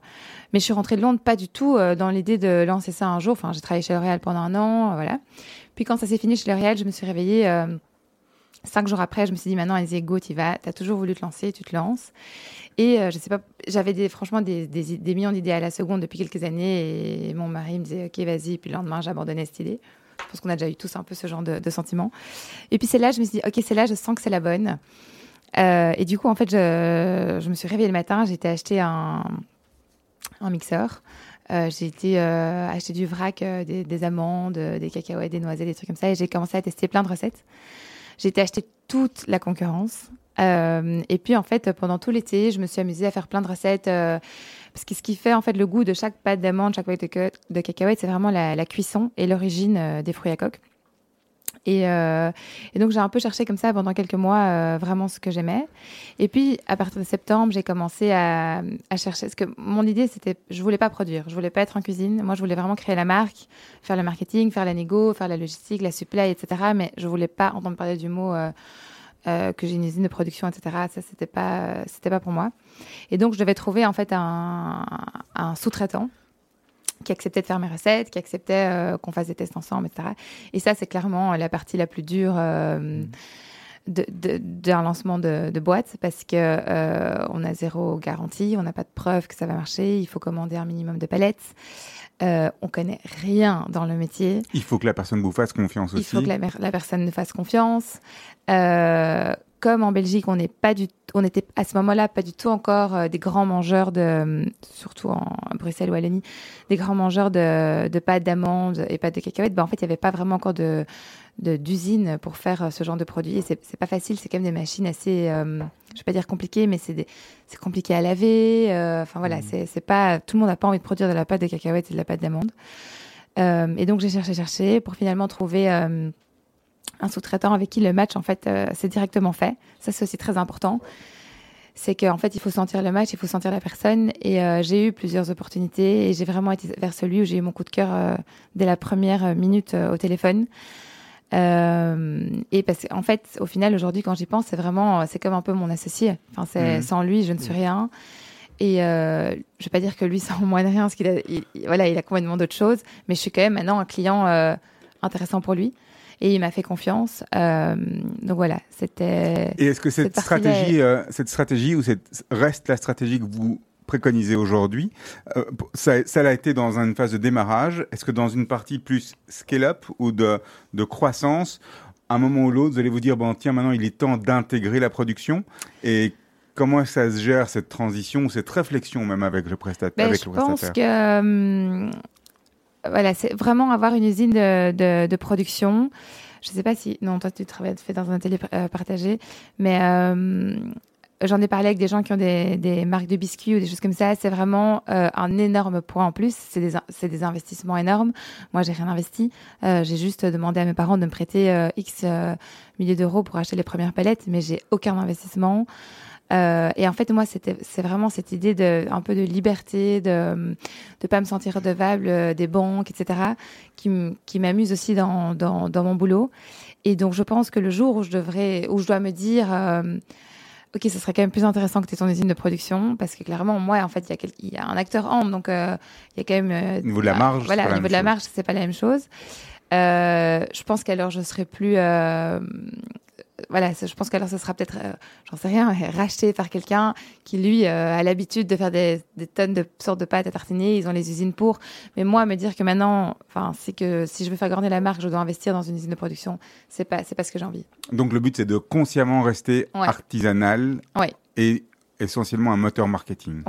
Mais je suis rentrée de Londres pas du tout dans l'idée de lancer ça un jour. Enfin, j'ai travaillé chez L'Oréal pendant un an, voilà. Puis quand ça s'est fini chez L'Oréal, je me suis réveillée cinq jours après. Je me suis dit, maintenant, allez-y, go, tu vas. T'as toujours voulu te lancer, tu te lances. Et euh, je sais pas, j'avais franchement des, des, millions d'idées à la seconde depuis quelques années. Et mon mari me disait, ok, vas-y. Puis le lendemain, j'abandonnais cette idée. Je pense qu'on a déjà eu tous un peu ce genre de, sentiment. Et puis c'est là, je me suis dit, ok, c'est là, je sens que c'est la bonne. Euh, et du coup, en fait, je, je me suis réveillée le matin, été acheter un, un mixeur. Euh, j'ai été euh, acheter du vrac, euh, des, des amandes, des cacahuètes, des noisettes, des trucs comme ça. Et j'ai commencé à tester plein de recettes. Été acheter toute la concurrence. Euh, et puis, en fait, pendant tout l'été, je me suis amusée à faire plein de recettes. euh, parce que ce qui fait, en fait, le goût de chaque pâte d'amande, chaque pâte de, ca- de cacahuètes, c'est vraiment la, la cuisson et l'origine euh, des fruits à coque. Et, euh, et donc, j'ai un peu cherché comme ça pendant quelques mois euh, vraiment ce que j'aimais. Et puis, à partir de septembre, j'ai commencé à, chercher. Parce que mon idée, c'était, je voulais pas produire, je voulais pas être en cuisine. Moi, je voulais vraiment créer la marque, faire le marketing, faire la négo, faire la logistique, la supply, etc. Mais je voulais pas entendre parler du mot euh, que j'ai une usine de production, etc. Ça, c'était pas, c'était pas pour moi. Et donc, je devais trouver en fait un sous-traitant qui acceptait de faire mes recettes, qui acceptait euh, qu'on fasse des tests ensemble, etc. Et ça, c'est clairement la partie la plus dure euh, de- d'un lancement de, de boîte parce que euh, on a zéro garantie, on n'a pas de preuve que ça va marcher, il faut commander un minimum de palettes. Euh, on connaît rien dans le métier. Il faut que la personne vous fasse confiance Il aussi. faut que la, personne nous fasse confiance. Euh, comme en Belgique, on n'est pas du, on était à ce moment-là pas du tout encore euh, des grands mangeurs de, surtout en Bruxelles ou Wallonie, des grands mangeurs de, de pâtes d'amandes et pâtes de cacahuètes. Ben, en fait, il n'y avait pas vraiment encore de d'usine pour faire euh, ce genre de produit. Et c'est pas facile. C'est quand même des machines assez, euh, je vais pas dire compliquées, mais c'est compliqué à laver. euh, Enfin voilà, c'est c'est pas tout le monde n'a pas envie de produire de la pâte de cacahuètes et de la pâte d'amande. Et donc j'ai cherché, cherché pour finalement trouver un sous-traitant avec qui le match en fait euh, c'est directement fait. Ça c'est aussi très important. C'est qu'en fait il faut sentir le match, il faut sentir la personne. Et euh, j'ai eu plusieurs opportunités et j'ai vraiment été vers celui où j'ai eu mon coup de cœur euh, dès la première minute euh, au téléphone. Euh, et parce qu'en fait, au final, aujourd'hui, quand j'y pense, c'est vraiment, c'est comme un peu mon associé. Enfin, c'est Mhm. sans lui, je ne suis rien. Et euh, je vais pas dire que lui, sans moins de rien, parce qu'il a, il- il- voilà, il a complètement d'autres choses. Mais je suis quand même maintenant un client euh, intéressant pour lui. Et il m'a fait confiance. Euh, donc voilà, c'était. Et est-ce que cette, stratégie, euh, cette stratégie ou cette reste la stratégie que vous préconisez aujourd'hui euh, ça, ça l'a été dans une phase de démarrage. Est-ce que dans une partie plus scale-up ou de, de croissance, à un moment ou l'autre, vous allez vous dire bon tiens maintenant il est temps d'intégrer la production? Et comment ça se gère cette transition ou cette réflexion même avec le prestataire Ben, avec je le pense que hum, voilà, c'est vraiment avoir une usine de, de, production. Je sais pas si non, toi tu travailles fait dans un atelier euh, partagé, mais euh, j'en ai parlé avec des gens qui ont des, des marques de biscuits ou des choses comme ça. C'est vraiment euh, un énorme point en plus. C'est des, des investissements énormes. Moi, j'ai rien investi. J'ai juste demandé à mes parents de me prêter X milliers d'euros pour acheter les premières palettes, mais j'ai aucun investissement. Euh, et en fait, moi, c'est vraiment cette idée de, un peu de liberté, de, de pas me sentir redevable euh, des banques, etc., qui, m'amuse aussi dans, dans, dans mon boulot. Et donc, je pense que le jour où je devrais, où je dois me dire, euh, ok, ce serait quand même plus intéressant que tu aies ton usine de production, parce que clairement, moi, en fait, il y a, quel- il y a un acteur ample, donc euh, il y a quand même. euh, Au niveau de la bah, marge, voilà, au niveau de la marge, c'est pas la même chose. Euh, je pense qu'alors je serai plus. Voilà, je pense qu'alors ce sera peut-être, euh, j'en sais rien, <laughs> racheté par quelqu'un qui lui euh, a l'habitude de faire des, des tonnes de sortes de pâtes à tartiner. Ils ont les usines pour. Mais moi, me dire que maintenant, enfin, c'est que si je veux faire grandir la marque, je dois investir dans une usine de production. C'est pas, c'est pas ce que j'ai envie. Donc le but, c'est de consciemment rester Ouais. artisanal Ouais. et essentiellement un moteur marketing,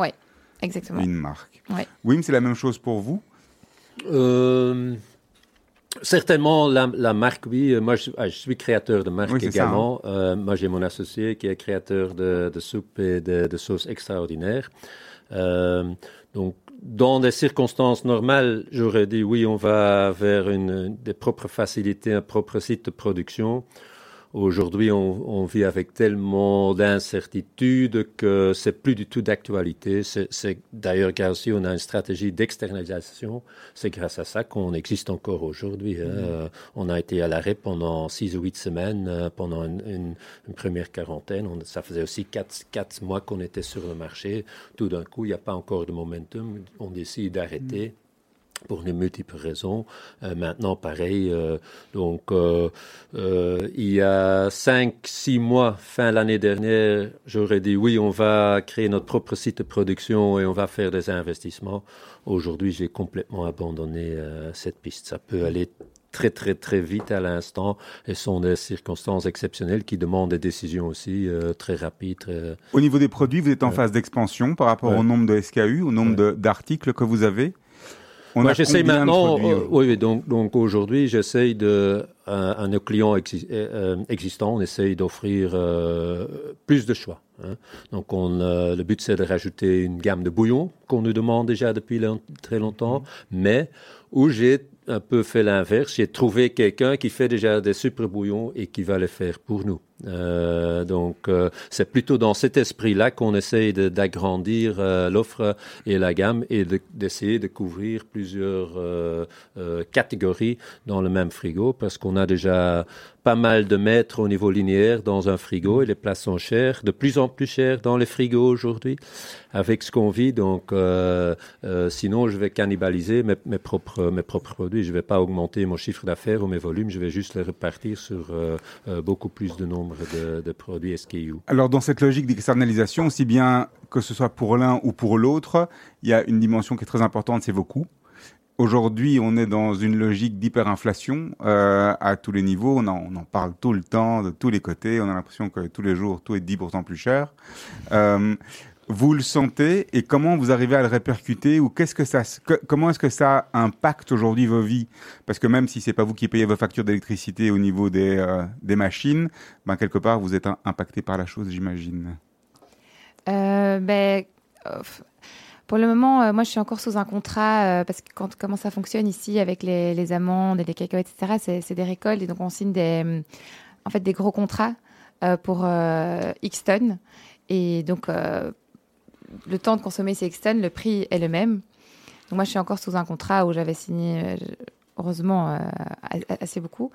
Exactement. une marque. Ouais. Wim, c'est la même chose pour vous? Euh, certainement, la, la marque, oui. Euh, Moi, je, ah, je suis créateur de marque Oui, c'est ça, également. Euh, moi, j'ai mon associé qui est créateur de, de soupe et de, de sauces extraordinaires. Euh, donc, dans des circonstances normales, j'aurais dit oui, on va vers une, des propres facilités, un propre site de production. Aujourd'hui, on, on vit avec tellement d'incertitudes que c'est plus du tout d'actualité. C'est d'ailleurs grâce aussi, on a une stratégie d'externalisation. C'est grâce à ça qu'on existe encore aujourd'hui. hein. Euh, on a été à l'arrêt pendant six ou huit semaines, euh, pendant une, une- une première quarantaine. On- ça faisait aussi quatre, quatre mois qu'on était sur le marché. Tout d'un coup, il n'y a pas encore de momentum. On décide d'arrêter pour de multiples raisons. Euh, maintenant, pareil, euh, donc euh, il y a cinq, six mois, fin l'année dernière, j'aurais dit oui, on va créer notre propre site de production et on va faire des investissements. Aujourd'hui, j'ai complètement abandonné cette piste. Ça peut aller très très très vite à l'instant et ce sont des circonstances exceptionnelles qui demandent des décisions aussi euh, très rapides. Très... Au niveau des produits, vous êtes en phase d'expansion par rapport au nombre de SKU, au nombre d'articles que vous avez On Moi, j'essaie maintenant. euh, euh, oui, donc, donc aujourd'hui, j'essaye de, à, à nos clients exi- euh, euh, existants, on essaye d'offrir euh, plus de choix. hein. Donc, on, euh, le but, c'est de rajouter une gamme de bouillons qu'on nous demande déjà depuis long- très longtemps, mais où j'ai un peu fait l'inverse. J'ai trouvé quelqu'un qui fait déjà des super bouillons et qui va les faire pour nous. Euh, donc, euh, c'est plutôt dans cet esprit-là qu'on essaye d'agrandir euh, l'offre et la gamme et de- d'essayer de, couvrir plusieurs catégories dans le même frigo parce qu'on a déjà pas mal de mètres au niveau linéaire dans un frigo et les places sont chères, de plus en plus chères dans les frigos aujourd'hui avec ce qu'on vit. Donc, sinon, je vais cannibaliser mes, propres, produits. Je ne vais pas augmenter mon chiffre d'affaires ou mes volumes. Je vais juste les repartir sur beaucoup plus de nombre de, produits SKU. Alors, dans cette logique d'externalisation, aussi bien que ce soit pour l'un ou pour l'autre, il y a une dimension qui est très importante, c'est vos coûts. Aujourd'hui, on est dans une logique d'hyperinflation euh, à tous les niveaux. On en, on en parle tout le temps, de tous les côtés. On a l'impression que tous les jours, tout est 10% plus cher. Euh, vous le sentez et comment vous arrivez à le répercuter ou qu'est-ce que ça, comment est-ce que ça impacte aujourd'hui vos vies? Parce que même si c'est pas vous qui payez vos factures d'électricité au niveau des, euh, des machines, ben quelque part vous êtes impacté par la chose, j'imagine. Euh, ben, pour le moment, euh, moi, je suis encore sous un contrat parce que quand, comment ça fonctionne ici avec les, les amandes et les cacahuètes, etc., c'est, des récoltes et donc on signe des, en fait, des gros contrats pour X tonnes. Et donc, le temps de consommer ces X tonnes, le prix est le même. Donc, moi, je suis encore sous un contrat où j'avais signé, euh, heureusement, euh, assez beaucoup.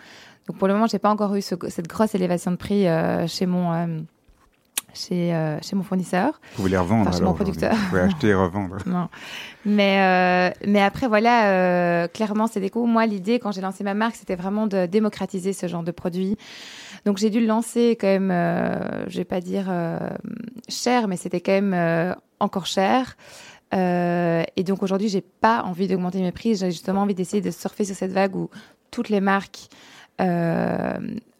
Donc, pour le moment, j'ai pas encore eu ce- cette grosse élévation de prix euh, chez mon. chez, euh, chez mon fournisseur. Vous les revendre Enfin, chez mon alors. aujourd'hui. producteur. Vous pouvez acheter et revendre. <laughs> Non. Mais, euh, mais après, voilà, euh, clairement, c'est des coûts. Moi, l'idée, quand j'ai lancé ma marque, c'était vraiment de démocratiser ce genre de produit. Donc, j'ai dû le lancer quand même, euh, je vais pas dire euh, cher, mais c'était quand même euh, encore cher. Euh, et donc, aujourd'hui, j'ai pas envie d'augmenter mes prix. J'ai justement envie d'essayer de surfer sur cette vague où toutes les marques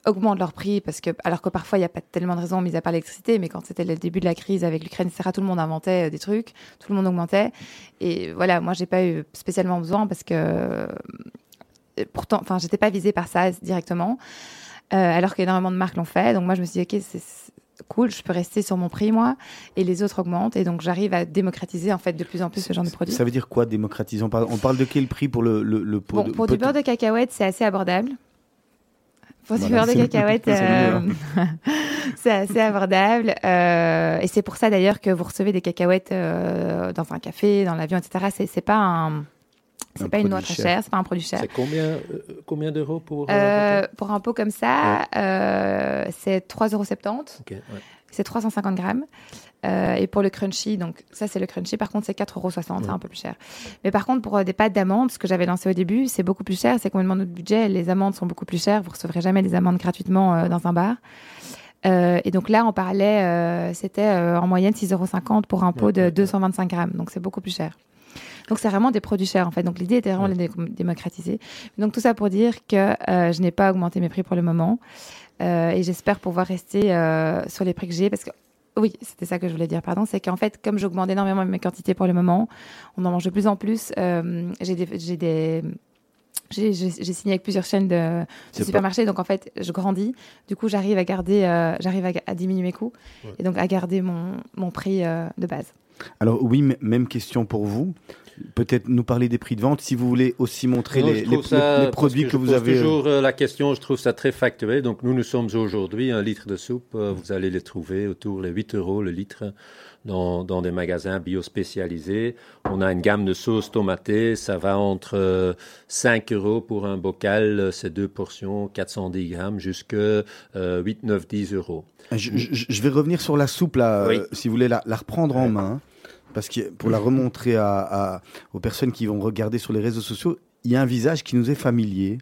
augmentent leurs prix parce que, alors que parfois il n'y a pas tellement de raisons, mis à part l'électricité, mais quand c'était le début de la crise avec l'Ukraine, etc., tout le monde inventait des trucs, tout le monde augmentait. Et voilà, moi, j'ai pas eu spécialement besoin parce que, pourtant, enfin, j'étais pas visée par ça directement, alors qu'énormément de marques l'ont fait. Donc moi, je me suis dit, ok, c'est cool, je peux rester sur mon prix moi, et les autres augmentent, et donc j'arrive à démocratiser en fait de plus en plus ce genre de produit. Ça veut dire quoi démocratiser on parle, on parle de quel prix pour le, le, le pot Bon, de- pour du beurre de cacahuète, c'est assez abordable. Pour du beurre de cacahuète, c'est euh, <laughs> c'est assez abordable. euh, et c'est pour ça d'ailleurs que vous recevez des cacahuètes euh, dans un café, dans l'avion, etc. C'est pas un, c'est Un pas une noix très cher. chère, c'est pas un produit cher. C'est combien, euh, combien d'euros pour euh, pour un pot comme ça, euh, c'est 3,70 euros. Ok, ouais. C'est 350 grammes. Euh, et pour le crunchy, donc ça c'est le crunchy, par contre c'est 4,60 euros, c'est Ouais. un peu plus cher. Mais par contre pour euh, des pâtes d'amandes, ce que j'avais lancé au début, c'est beaucoup plus cher, c'est complètement notre budget. Les amandes sont beaucoup plus chères, vous recevrez jamais des amandes gratuitement euh, dans un bar. Euh, et donc là on parlait, euh, c'était euh, en moyenne 6,50 euros pour un pot Ouais, de ouais, ouais. 225 grammes, donc c'est beaucoup plus cher. Donc c'est vraiment des produits chers en fait. Donc l'idée était vraiment de les dé- démocratiser. Donc tout ça pour dire que euh, je n'ai pas augmenté mes prix pour le moment Euh, et j'espère pouvoir rester euh, sur les prix que j'ai parce que oui, c'était ça que je voulais dire, pardon. C'est qu'en fait, comme j'augmente énormément mes quantités pour le moment, on en mange de plus en plus. j'ai des, j'ai des, j'ai, j'ai- j'ai signé avec plusieurs chaînes de, de C'est pas- supermarchés, donc en fait, je grandis. Du coup, j'arrive à garder, euh, j'arrive à, diminuer mes coûts Ouais. et donc à garder mon, mon prix euh, de base. Alors oui, m- même question pour vous. Peut-être nous parler des prix de vente. Si vous voulez aussi montrer Non, les, je les- ça- les parce produits que, je vous avez. euh, toujours euh, la question, je trouve ça très factuel. Donc nous, nous sommes aujourd'hui un litre de soupe. euh, vous allez les trouver autour les 8 euros le litre dans, dans des magasins bio spécialisés. On a une gamme de sauces tomatées. Ça va entre euh, 5 euros pour un bocal, euh, c'est deux portions, 410 grammes, jusque euh, 8, 9, 10 euros. Je, je- je vais revenir sur la soupe là, Oui. euh, si vous voulez la, la reprendre en main, parce que pour la remontrer à, à- aux personnes qui vont regarder sur les réseaux sociaux, il y a un visage qui nous est familier,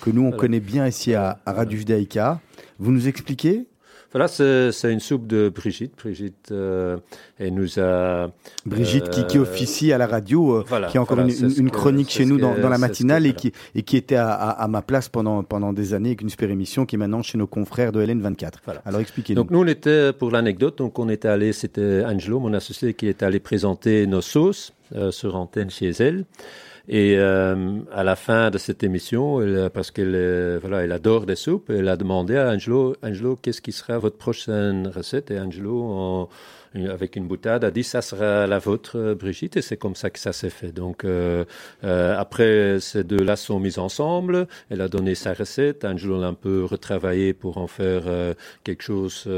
que nous on Voilà. connaît bien ici à, à Radio Judaïka. Vous nous expliquez Voilà, c'est une soupe de Brigitte. Brigitte, euh, elle nous a Brigitte qui, qui Euh, officie à la radio, euh, voilà, qui a encore voilà, une, chronique chez nous dans, la que- matinale et, qui, et qui était à, à- à ma place pendant, pendant des années avec une super émission qui est maintenant chez nos confrères de LN24. Voilà. Alors expliquez-nous. Donc nous, on était, pour l'anecdote, donc on était allé, c'était Angelo, mon associé, qui est allé présenter nos sauces euh, sur antenne chez elle. Et euh, à la fin de cette émission, elle, parce qu'elle euh, voilà, elle adore des soupes, elle a demandé à Angelo, Angelo, qu'est-ce qui sera votre prochaine recette Et Angelo, en- avec une boutade, a dit ça sera la vôtre, euh, Brigitte, et c'est comme ça que ça s'est fait. Donc euh, euh, après, ces deux-là sont mis ensemble. Elle a donné sa recette. Angelo l'a un peu retravaillé pour en faire quelque chose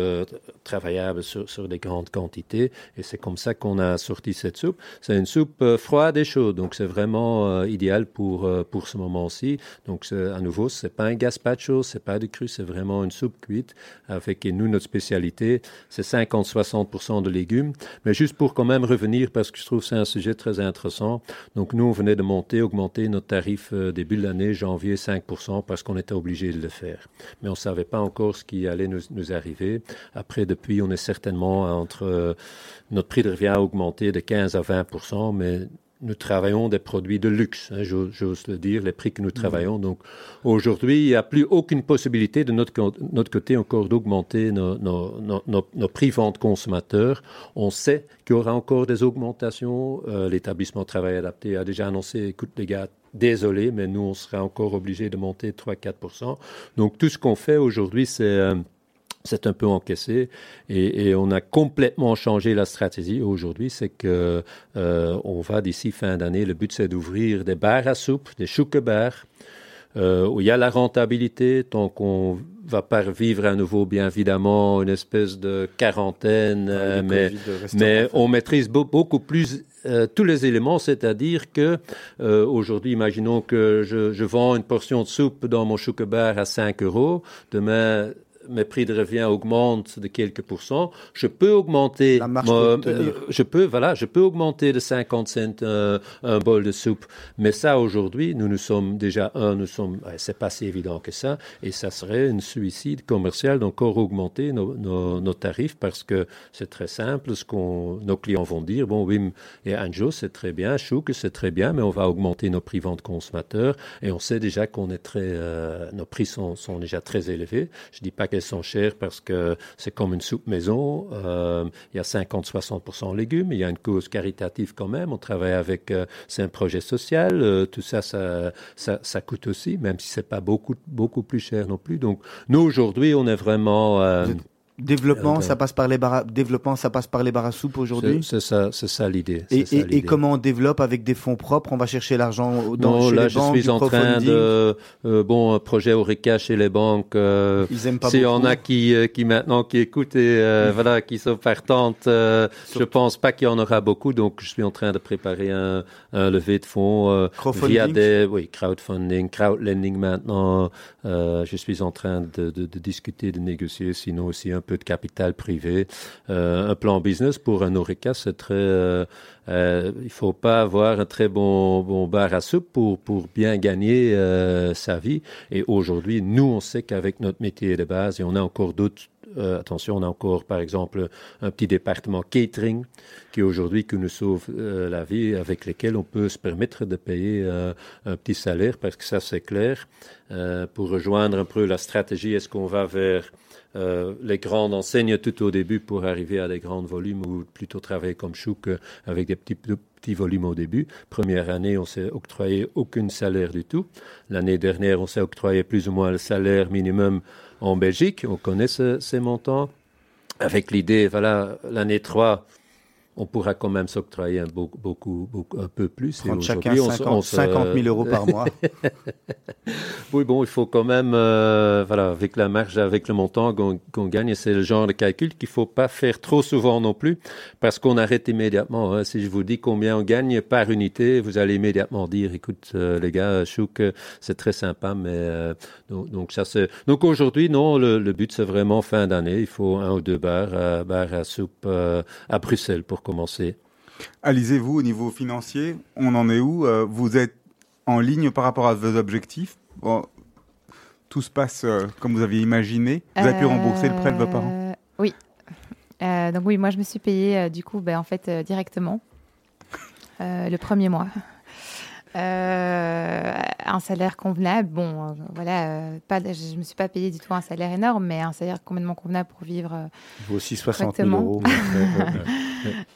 travaillable sur, des grandes quantités. Et c'est comme ça qu'on a sorti cette soupe. C'est une soupe froide et chaude, donc c'est vraiment idéal pour pour ce moment-ci. Donc à nouveau, c'est pas un gazpacho, c'est pas du cru, c'est vraiment une soupe cuite avec et nous notre spécialité, c'est 50-60% de légumes. Mais juste pour quand même revenir parce que je trouve que c'est un sujet très intéressant. Donc nous, on venait de monter, augmenter notre tarif euh, début de l'année, janvier 5%, parce qu'on était obligé de le faire. Mais on ne savait pas encore ce qui allait nous, nous arriver. Après, depuis, on est certainement entre... euh, notre prix de revient a augmenté de 15 à 20%, mais nous travaillons des produits de luxe, hein, j'ose le dire, les prix que nous travaillons. Donc aujourd'hui, il n'y a plus aucune possibilité de notre, notre côté encore d'augmenter nos, nos, nos, nos- nos prix vente consommateurs. On sait qu'il y aura encore des augmentations. Euh, L'établissement Travail Adapté a déjà annoncé, écoute les gars, désolé, mais nous, on sera encore obligé de monter 3-4%. Donc tout ce qu'on fait aujourd'hui, c'est... euh, c'est un peu encaissé et, et on a complètement changé la stratégie aujourd'hui. C'est que euh, on va d'ici fin d'année. Le but c'est d'ouvrir des bars à soupe, des chouque-bars, euh, où il y a la rentabilité. Tant qu'on va pas vivre à nouveau, bien évidemment, une espèce de quarantaine, euh, mais mais on maîtrise beau- beaucoup plus euh, tous les éléments, c'est-à-dire que euh, aujourd'hui, imaginons que je, je vends une portion de soupe dans mon chouque-bar à 5 euros. Demain, mes prix de revient augmentent de quelques pourcents. Je peux augmenter, La marge mon- euh, je peux, voilà, je peux augmenter de 50 cents euh, un bol de soupe. Mais ça, aujourd'hui, nous nous sommes déjà un, nous sommes, c'est pas si évident que ça, et ça serait un suicide commercial d'encore augmenter nos, nos, nos tarifs parce que c'est très simple. Ce qu'on, nos clients vont dire, bon, Wim et Anjo, c'est très bien, Chouk, c'est très bien, mais on va augmenter nos prix vente consommateurs et on sait déjà qu'on est très, euh, nos prix sont, sont déjà très élevés. Je dis pas sont chères parce que c'est comme une soupe maison. Euh, il y a 50-60% légumes. Il y a une cause caritative quand même. On travaille avec, euh, c'est un projet social. Euh, tout ça, ça, ça, coûte aussi, même si c'est pas beaucoup, beaucoup plus cher non plus. Donc, nous, aujourd'hui, on est vraiment, Développement, ça passe par les bar développement, ça passe par les bar à soupe aujourd'hui. C'est ça, c'est ça l'idée. Et, comment on développe avec des fonds propres? On va chercher l'argent dans Non, chez là, les je banques, suis en train de euh, bon un projet Oreca chez les banques. euh, Ils aiment pas S'il y beaucoup. en a qui, euh, qui maintenant qui écoutent et euh, <laughs> voilà qui sont partantes, euh, je pense pas qu'il y en aura beaucoup. Donc je suis en train de préparer un, un levée de fonds Crowdfunding via des oui crowdfunding, crowdlending maintenant. Je suis en train de, de, de discuter, de négocier, sinon aussi un peu de capital privé. Euh, un plan business pour un Oreca, c'est très euh, euh, il faut pas avoir un très bon, bar à soupe pour, pour bien gagner euh, sa vie. Et aujourd'hui, nous, on sait qu'avec notre métier de base, et on a encore d'autres, euh, attention, on a encore, par exemple, un petit département catering qui aujourd'hui que nous sauve la vie, avec lesquels on peut se permettre de payer un petit salaire, parce que ça, c'est clair. Pour rejoindre un peu la stratégie, est-ce qu'on va vers euh, les grandes enseignes tout au début pour arriver à des grands volumes ou plutôt travailler comme Chouk avec des petits, petits volumes au début. Première année, on s'est octroyé aucun salaire du tout. L'année dernière, on s'est octroyé plus ou moins le salaire minimum en Belgique. On connaît ce- ces montants. Avec l'idée, voilà, l'année 3, on pourra quand même s'octroyer un, beaucoup, beaucoup, beaucoup- un peu plus. Prendre chacun aujourd'hui, on se- 50, on se- 50 000 euros par mois. <laughs> oui, bon, il faut quand même, euh, voilà, avec la marge, avec le montant qu'on gagne, c'est le genre de calcul qu'il faut pas faire trop souvent non plus, parce qu'on arrête immédiatement. hein. Si je vous dis combien on gagne par unité, vous allez immédiatement dire, écoute, euh, les gars, chouk, euh, c'est très sympa, mais euh, donc, donc ça c'est. Donc aujourd'hui, non, le, le but c'est vraiment fin d'année. Il faut un ou deux bars, bars à soupe à Bruxelles pour commencer. Alizez-vous au niveau financier, on en est où Euh, Vous êtes en ligne par rapport à vos objectifs? Bon, Tout se passe euh, comme vous aviez imaginé Vous avez pu rembourser le prêt de vos parents? Euh, Oui. Euh, donc oui, moi je me suis payée euh, du coup, ben, en fait euh, directement euh, le premier mois. Euh, un salaire convenable. Bon, euh, voilà, euh, pas, je me suis pas payée du tout un salaire énorme, mais un salaire complètement convenable pour vivre. vaut aussi 60 000 Correctement. euros.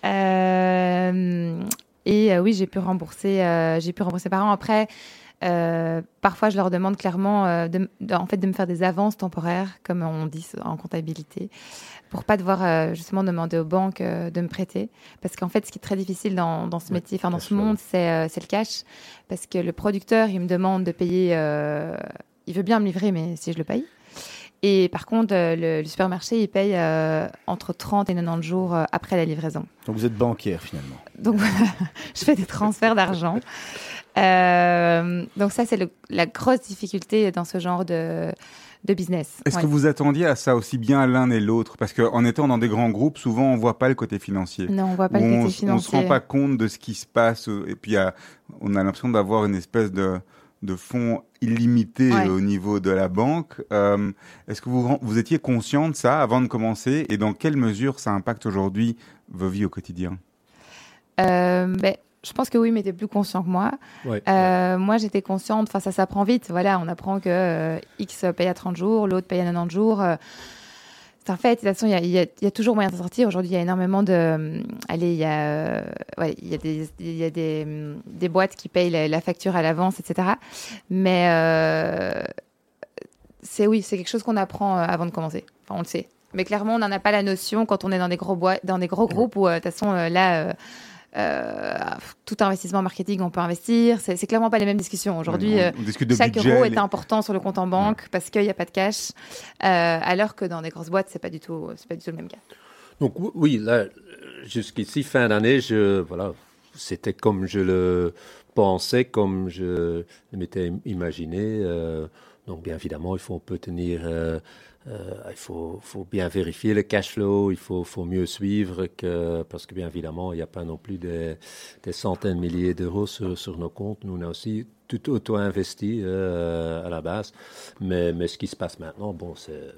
<laughs> et oui, j'ai pu rembourser, j'ai pu rembourser par an. Après, euh, parfois, je leur demande clairement euh, de, de- en fait, de me faire des avances temporaires, comme on dit en comptabilité, pour pas devoir euh, justement demander aux banques de me prêter. Parce qu'en fait, ce qui est très difficile dans, dans ce métier, enfin dans cash ce monde, c'est le cash. Parce que le producteur, il me demande de payer, il veut bien me livrer, mais si je le paye. Et par contre, le, le supermarché, il paye euh, entre 30 et 90 jours euh, après la livraison. Donc vous êtes banquière finalement. Donc <laughs> voilà, je fais des transferts d'argent. Euh, donc ça, c'est la grosse difficulté dans ce genre de, de business. Est-ce Ouais. que vous attendiez à ça aussi bien l'un et l'autre? Parce qu'en étant dans des grands groupes, souvent on voit pas le côté financier. Non, on voit pas le côté s- on se rend financier. pas compte de ce qui se passe euh, et puis a- on a l'impression d'avoir une espèce de, de fonds illimité Ouais. au niveau de la banque. Euh, Est-ce que vous, vous étiez conscient de ça avant de commencer? Et dans quelle mesure ça impacte aujourd'hui vos vies au quotidien? Euh, ben, je pense que oui, mais tu es plus conscient que moi. Ouais. Euh, moi, j'étais consciente, enfin, ça s'apprend vite. Voilà, on apprend que euh, X paye à 30 jours, l'autre paye à 90 jours. euh, c'est un fait. De toute façon, il y a, y y toujours moyen de sortir. Aujourd'hui, il y a énormément de. euh, allez, il y a, ouais, y a, des, y a des, hum, des boîtes qui payent la, la facture à l'avance, etc. Mais c'est oui, c'est quelque chose qu'on apprend avant de commencer. Enfin, on le sait. Mais clairement, on n'en a pas la notion quand on est dans des gros, boîtes, dans des gros groupes où, de toute façon, là. Euh, euh, tout investissement marketing, on peut investir. C'est c'est clairement pas les mêmes discussions. Aujourd'hui, on, euh, on discute de chaque budget. euro les- est important sur le compte en banque parce qu'il n'y a pas de cash. Euh, alors que dans des grosses boîtes, c'est pas du tout, c'est pas du tout le même cas. Donc ou- oui, là, euh, jusqu'ici, fin d'année, je, voilà, c'était comme je le pensais, comme je m'étais imaginé. euh, donc bien évidemment, il faut, on peut tenir, euh, il faut, faut bien vérifier le cash flow, il faut, faut mieux suivre que, parce que bien évidemment, il n'y a pas non plus des, des centaines de milliers d'euros sur, sur nos comptes. Nous, on a aussi tout auto-investi euh, à la base. Mais, mais ce qui se passe maintenant, bon, c'est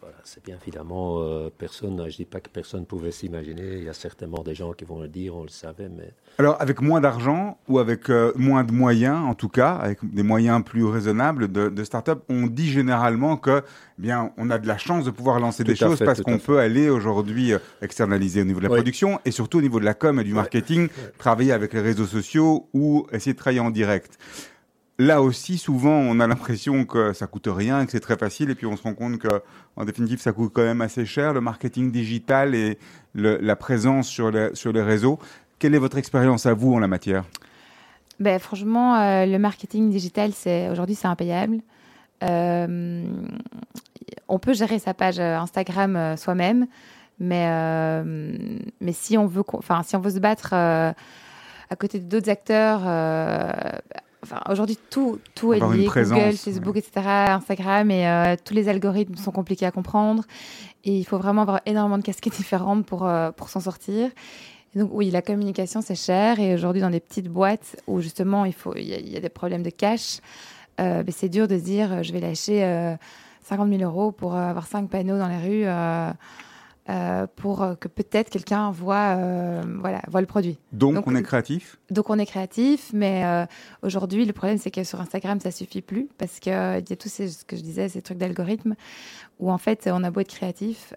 voilà, bien évidemment euh, personne. Je dis pas que personne pouvait s'imaginer. Il y a certainement des gens qui vont le dire, on le savait, mais Alors, avec moins d'argent ou avec euh, moins de moyens, en tout cas, avec des moyens plus raisonnables de, de start-up, on dit généralement que, eh bien, on a de la chance de pouvoir lancer Tout des choses fait, parce qu'on peut aller aujourd'hui externaliser au niveau de la Oui. production et surtout au niveau de la com et du marketing, travailler avec les réseaux sociaux ou essayer de travailler en direct. Là aussi, souvent, on a l'impression que ça coûte rien, que c'est très facile, et puis on se rend compte que, en définitive, ça coûte quand même assez cher, le marketing digital et la présence sur les, réseaux. Quelle est votre expérience à vous en la matière? Ben, franchement, euh, le marketing digital, c'est aujourd'hui, c'est impayable. Euh, on peut gérer sa page euh, Instagram soi-même, mais, mais si on veut, si on veut se battre à côté d'autres acteurs, enfin, aujourd'hui, tout, tout est lié. présence, Google, Facebook, etc., Instagram, et euh, tous les algorithmes sont compliqués à comprendre. Et il faut vraiment avoir énormément de casquettes <laughs> différentes pour, euh, pour s'en sortir. Et donc oui, la communication c'est cher et aujourd'hui dans des petites boîtes où justement il faut il y, a- il y a des problèmes de cash, euh, ben, c'est dur de se dire euh, je vais lâcher euh, 50 000 euros pour avoir cinq panneaux dans les rues euh, pour euh, que peut-être quelqu'un voit euh, voilà voit le produit. Donc, Donc, on est créatif? Donc on est créatif, mais euh, aujourd'hui le problème c'est que sur Instagram ça suffit plus parce que euh, il y a tous ces ce que je disais ces trucs d'algorithme où en fait on a beau être créatif,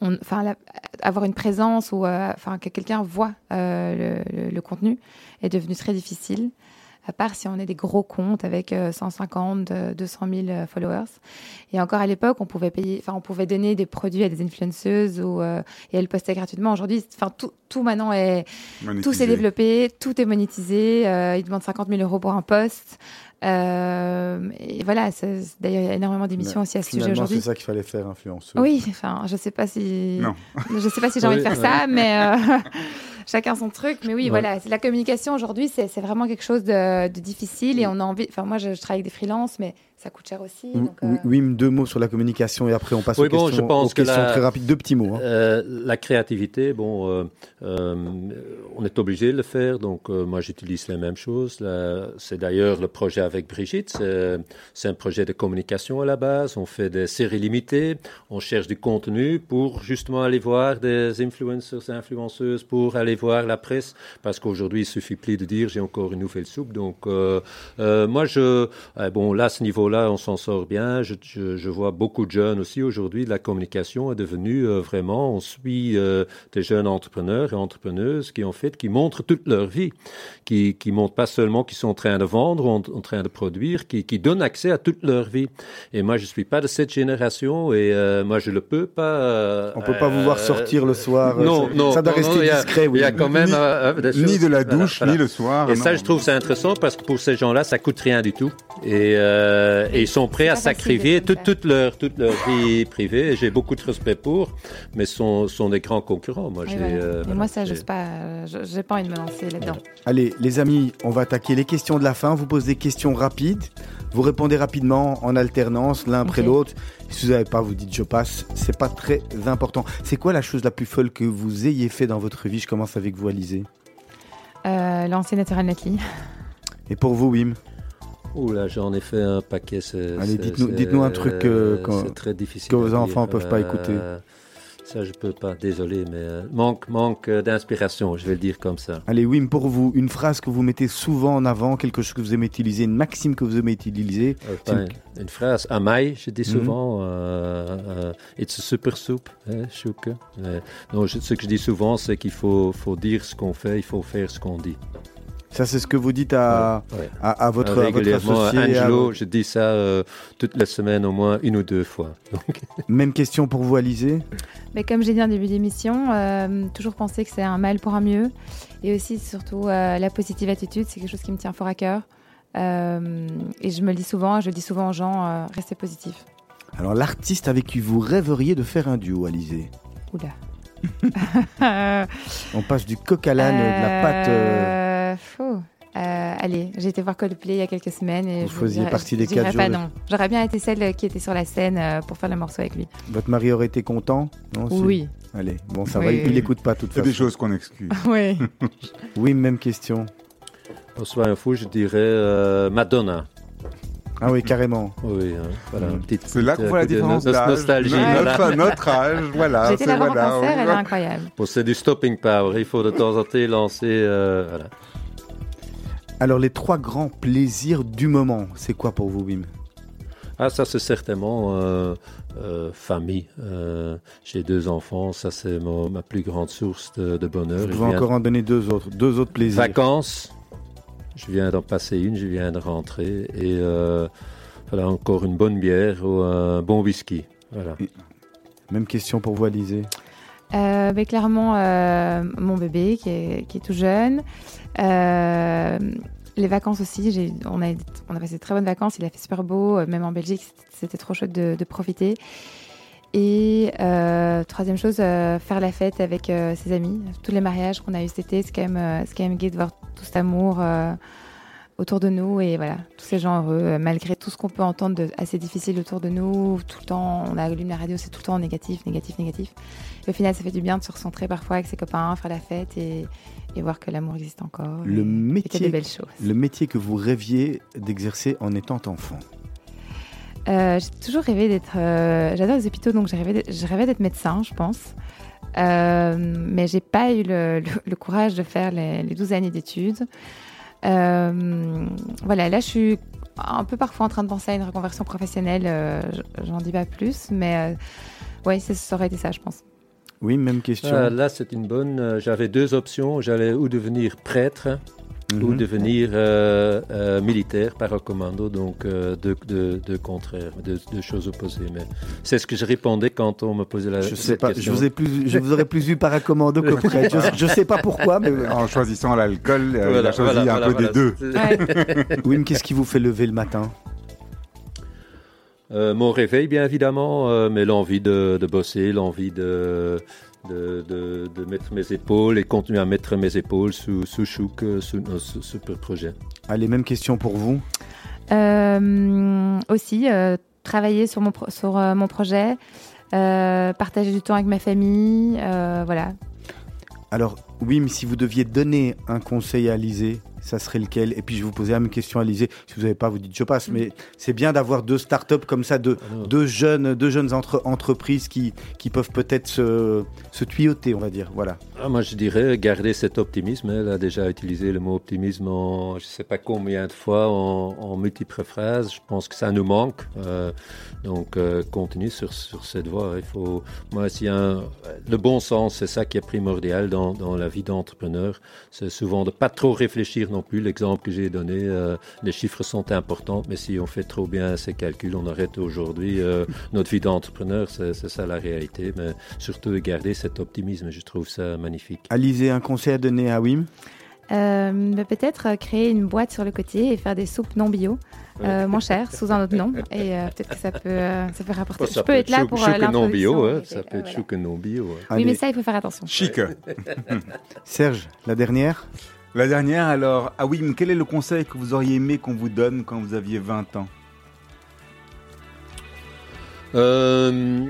enfin la- avoir une présence ou enfin que quelqu'un voit le, le- le contenu est devenu très difficile. À part si on est des gros comptes avec euh, 150, euh, 200 000 euh, followers. Et encore à l'époque, on pouvait payer, enfin on pouvait donner des produits à des influenceuses ou euh, et elles postaient gratuitement. Aujourd'hui, enfin tout, tout maintenant est tout s'est développé, tout est monétisé. Euh, ils demandent 50 000 euros pour un poste. Euh, et voilà, d'ailleurs, il y a énormément d'émissions aussi à ce sujet Finalement, c'est aujourd'hui. ça qu'il fallait faire, influenceuse. Oui, enfin, je sais pas si, Non. <laughs> je sais pas si j'ai envie de faire ça, mais euh, <laughs> chacun son truc. Mais oui, Ouais. voilà, la communication aujourd'hui, c'est c'est vraiment quelque chose de, de difficile et on a envie. Enfin, moi, je, je travaille avec des freelances, mais ça coûte cher aussi. Oui, donc, euh, deux mots sur la communication et après on passe Oui, aux bon, questions, je pense aux que questions la- très rapides. Deux petits mots. hein. Euh, la créativité, bon, euh, euh, on est obligé de le faire, donc euh, moi j'utilise les mêmes choses. Là, C'est d'ailleurs le projet avec Brigitte, c'est un projet de communication à la base. On fait des séries limitées, on cherche du contenu pour justement aller voir des influencers, influenceuses, pour aller voir la presse, parce qu'aujourd'hui il suffit plus de dire j'ai encore une nouvelle soupe. Donc euh, euh, moi je, euh, bon là à ce niveau-là on s'en sort bien. Je, je, je vois beaucoup de jeunes aussi aujourd'hui. La communication est devenue euh, vraiment, on suit euh, des jeunes entrepreneurs et entrepreneuses qui en fait qui montrent toute leur vie, qui qui montrent pas seulement qu'ils sont en train de vendre ou en, en train de produire, qui qui donnent accès à toute leur vie. Et moi je suis pas de cette génération et euh, moi je le peux pas. On peut pas vous voir sortir le soir. Non, ça- non, Ça doit non, non, rester a- discret. Il y a quand même Ni- de la voilà, douche, voilà. ni le soir. Et non. ça, je trouve ça intéressant parce que pour ces gens-là, ça coûte rien du tout. Et, euh, et ils sont prêts à sacrifier toute, leur, toute leur vie privée. J'ai beaucoup de respect pour, mais sont, sont des grands concurrents. Moi, j'ai, voilà. euh, voilà, moi, ça, j'ose pas. euh, je- J'ai pas envie de me lancer là-dedans. Allez, les amis, on va attaquer les questions de la fin. Vous posez des questions rapides. Vous répondez rapidement en alternance l'un après l'autre. Si vous n'avez pas, vous dites je passe. C'est pas très important. C'est quoi la chose la plus folle que vous ayez fait dans votre vie? Je commence avec vous, Alizé. Euh, lancer Natural Netly. Et pour vous, Wim? Ouh là, j'en ai fait un paquet. Allez, dites-nous- un truc, euh, quand- très difficile. que vos enfants dire. peuvent pas écouter. Ça, je peux pas. Désolé, mais euh, manque, manque euh, d'inspiration. Je vais le dire comme ça. Allez, Wim, pour vous, une phrase que vous mettez souvent en avant, quelque chose que vous aimez utiliser, une maxime que vous aimez utiliser. Enfin, une phrase, amai, je dis Mhm. souvent, euh, euh, it's a super soup, hein. Euh, non, je- ce que je dis souvent, c'est qu'il faut, faut dire ce qu'on fait, il faut faire ce qu'on dit. Ça, c'est ce que vous dites à, Ouais, ouais. à, à votre, à votre régulièrement, associé. à Angelo, votre- je dis ça euh, toutes les semaines au moins une ou deux fois. Donc, <laughs> Même question pour vous, Alizé. Mais comme j'ai dit en début d'émission, euh, toujours penser que c'est un mal pour un mieux. Et aussi, surtout, euh, la positive attitude, c'est quelque chose qui me tient fort à cœur. Euh, et je me le dis souvent, je le dis souvent aux gens, euh, restez positif. Alors, l'artiste avec qui vous rêveriez de faire un duo, Alizé Oula. <laughs> On passe du coq à l'âne, de la pâte. Euh, euh, fou. Allez, j'ai été voir Coldplay il y a quelques semaines et Vous je faisiez dirais- partie des quatre pas de- non. J'aurais bien été celle qui était sur la scène euh, pour faire le morceau avec lui. Votre mari aurait été content Non, si Oui. Allez, bon, ça Oui, va, il n'écoute pas de toute C'est des choses qu'on excuse. <laughs> oui. <laughs> Oui, même question. pour soit un fou, je dirais euh, Madonna. Ah oui, carrément. Oui, hein, voilà, Mm. une petite- C'est là qu'on voit la de différence no- d'âge. nostalgie. Notre, voilà. notre âge, <laughs> voilà. Voir en voilà, concert, on- elle est incroyable. Bon, c'est du stopping power. Il faut de temps en temps lancer. euh, voilà. Alors, les trois grands plaisirs du moment, c'est quoi pour vous, Wim Ah, ça, c'est certainement euh, euh, famille. Euh, J'ai deux enfants. Ça, c'est ma plus grande source de, de bonheur. Vous Je pouvez viens- encore en donner deux autres. Deux autres plaisirs. Vacances. Je viens d'en passer une, je viens de rentrer. Et euh, voilà, encore une bonne bière ou un bon whisky. Voilà. Même question pour vous, Alizé. Euh, mais clairement, euh, mon bébé qui est, qui est tout jeune. Euh, les vacances aussi, on a, passé de très bonnes vacances. Il a fait super beau, euh, même en Belgique, c'était- trop chouette de, profiter. Et euh, troisième chose, faire la fête avec ses amis. Tous les mariages qu'on a eu cet été, c'est quand même, quand même de voir tout cet amour autour de nous et voilà, tous ces gens heureux, euh, malgré tout ce qu'on peut entendre de assez difficile autour de nous. Tout le temps, on a allumé la radio, c'est tout le temps négatif, négatif, négatif. Et au final, ça fait du bien de se recentrer parfois avec ses copains, faire la fête et, et voir que l'amour existe encore. Le et, et métier, belles choses. le métier que vous rêviez d'exercer en étant enfant. Euh, j'ai toujours rêvé d'être. euh, J'adore les hôpitaux, donc j'ai rêvé je rêvais d'être médecin, je pense. Euh, mais j'ai pas eu le, le- le courage de faire les, les 12 années d'études. Euh, voilà, là, je suis un peu parfois en train de penser à une reconversion professionnelle. euh, J'en dis pas plus, mais euh, ouais, ça, ça aurait été ça, je pense. Oui, même question. Là, c'est une bonne. J'avais deux options. J'allais ou devenir prêtre ou Mhm. devenir euh, euh, militaire par un commando, donc euh, deux, deux, deux contraires, deux, deux choses opposées. Mais c'est ce que je répondais quand on me posait la Je sais cette pas, je question. vous, ai plus, je vous aurais plus vu paracommando que prêtre. Je, je sais pas pourquoi, mais En choisissant l'alcool, euh, il Voilà, a choisi voilà, un voilà, peu des voilà. deux. <laughs> Wim, qu'est-ce qui vous fait lever le matin? Euh, mon réveil, bien évidemment, euh, mais l'envie de, de bosser, l'envie de, de, de, de mettre mes épaules et continuer à mettre mes épaules sous, sous Chouk, euh, sous super projet. Allez, même question pour vous. Euh, aussi, euh, travailler sur mon, pro- sur, euh, mon projet, euh, partager du temps avec ma famille, euh, voilà. Alors, Wim, si vous deviez donner un conseil à Alizé, ça serait lequel? Et puis je vais vous poser la même question à Alizé. Si vous n'avez pas, vous dites je passe. Mais c'est bien d'avoir deux startups comme ça, deux, Ah deux jeunes, deux jeunes entre- entreprises qui, qui peuvent peut-être se, se tuyauter, on va dire. Voilà. Ah, moi, je dirais garder cet optimisme. Elle a déjà utilisé le mot optimisme en je ne sais pas combien de fois en, en multiples phrases. Je pense que ça nous manque. Euh, donc, euh, continue sur, sur cette voie. Il faut, moi, a un- le bon sens, c'est ça qui est primordial dans, dans la vie d'entrepreneur. C'est souvent de pas trop réfléchir non plus. L'exemple que j'ai donné, euh, les chiffres sont importants, mais si on fait trop bien ces calculs, on arrête aujourd'hui euh, <laughs> notre vie d'entrepreneur. C'est c'est ça la réalité. Mais surtout de garder cet optimisme. Je trouve ça magnifique. Alizé, un conseil à donner à Wim? Euh, bah, Peut-être créer une boîte sur le côté et faire des soupes non bio, euh, moins chères, <laughs> sous un autre nom. Et euh, <laughs> peut-être que ça peut, euh, ça peut rapporter. Oh, ça je peux être là pour euh, que non bio, hein. Ça peut être voilà. chou que non bio. hein. Oui, Allez, mais ça, il faut faire attention. Chic. Serge, la dernière? La dernière, alors, ah oui, mais quel est le conseil que vous auriez aimé qu'on vous donne quand vous aviez 20 ans? Euh,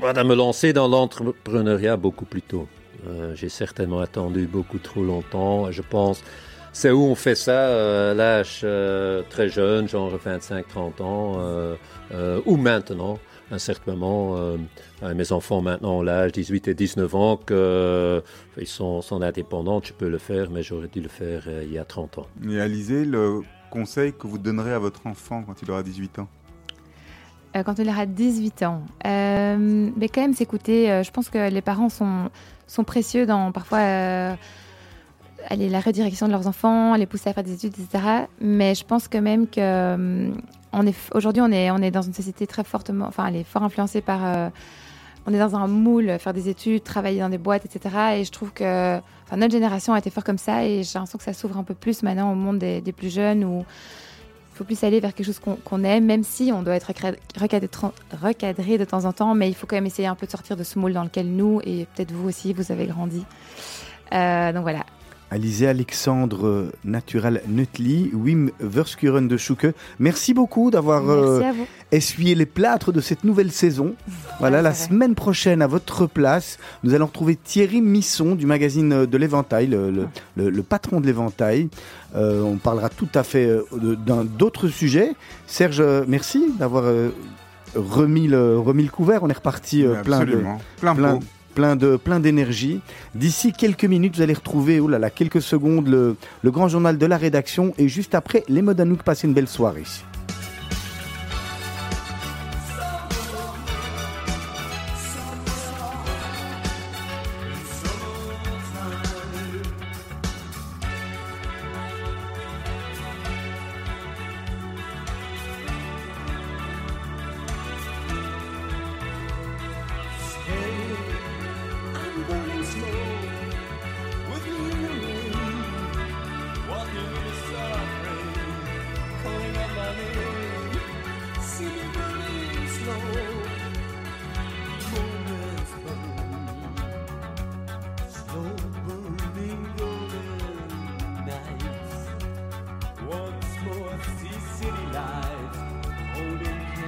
voilà, me lancer dans l'entrepreneuriat beaucoup plus tôt. Euh, J'ai certainement attendu beaucoup trop longtemps. Je pense, c'est où on fait ça euh, à l'âge très jeune, genre 25-30 ans, ou maintenant. À un certain moment, euh, mes enfants maintenant ont l'âge 18 et 19 ans, que, euh, ils sont, sont indépendants, tu peux le faire, mais j'aurais dû le faire euh, il y a 30 ans. Et Alizé, le conseil que vous donnerez à votre enfant quand il aura 18 ans? Euh, quand il aura 18 ans. Euh, mais quand même s'écouter. euh, je pense que les parents sont, sont précieux dans parfois euh, aller la redirection de leurs enfants, les pousser à faire des études, etc. Mais je pense quand même que euh, on est aujourd'hui on est on est dans une société très fortement, enfin elle est fort influencée par. euh, on est dans un moule, faire des études, travailler dans des boîtes, etc. Et je trouve que enfin, notre génération a été fort comme ça et j'ai l'impression que ça s'ouvre un peu plus maintenant au monde des, plus jeunes où il faut plus aller vers quelque chose qu'on aime, même si on doit être recadré, de temps en temps, mais il faut quand même essayer un peu de sortir de ce moule dans lequel nous, et peut-être vous aussi, vous avez grandi. Euh, donc voilà. Alizé Alexandre Natural Nutli, Wim Verskuren de Chouke. Merci beaucoup d'avoir euh, essuyé les plâtres de cette nouvelle saison. Voilà, Ouais, la semaine prochaine, à votre place, nous allons retrouver Thierry Misson du magazine de l'Éventail, le, le- le- le patron de l'Éventail. Euh, on parlera tout à fait euh, d'un d'autres sujets. Serge, euh, merci d'avoir euh, remis, le, remis le couvert. On est reparti euh, plein de. Plein, plein, pot. Plein de plein d'énergie. D'ici quelques minutes, vous allez retrouver, oh là là, quelques secondes, le, le grand journal de la rédaction et juste après, les modes à nous. Passez une belle soirée.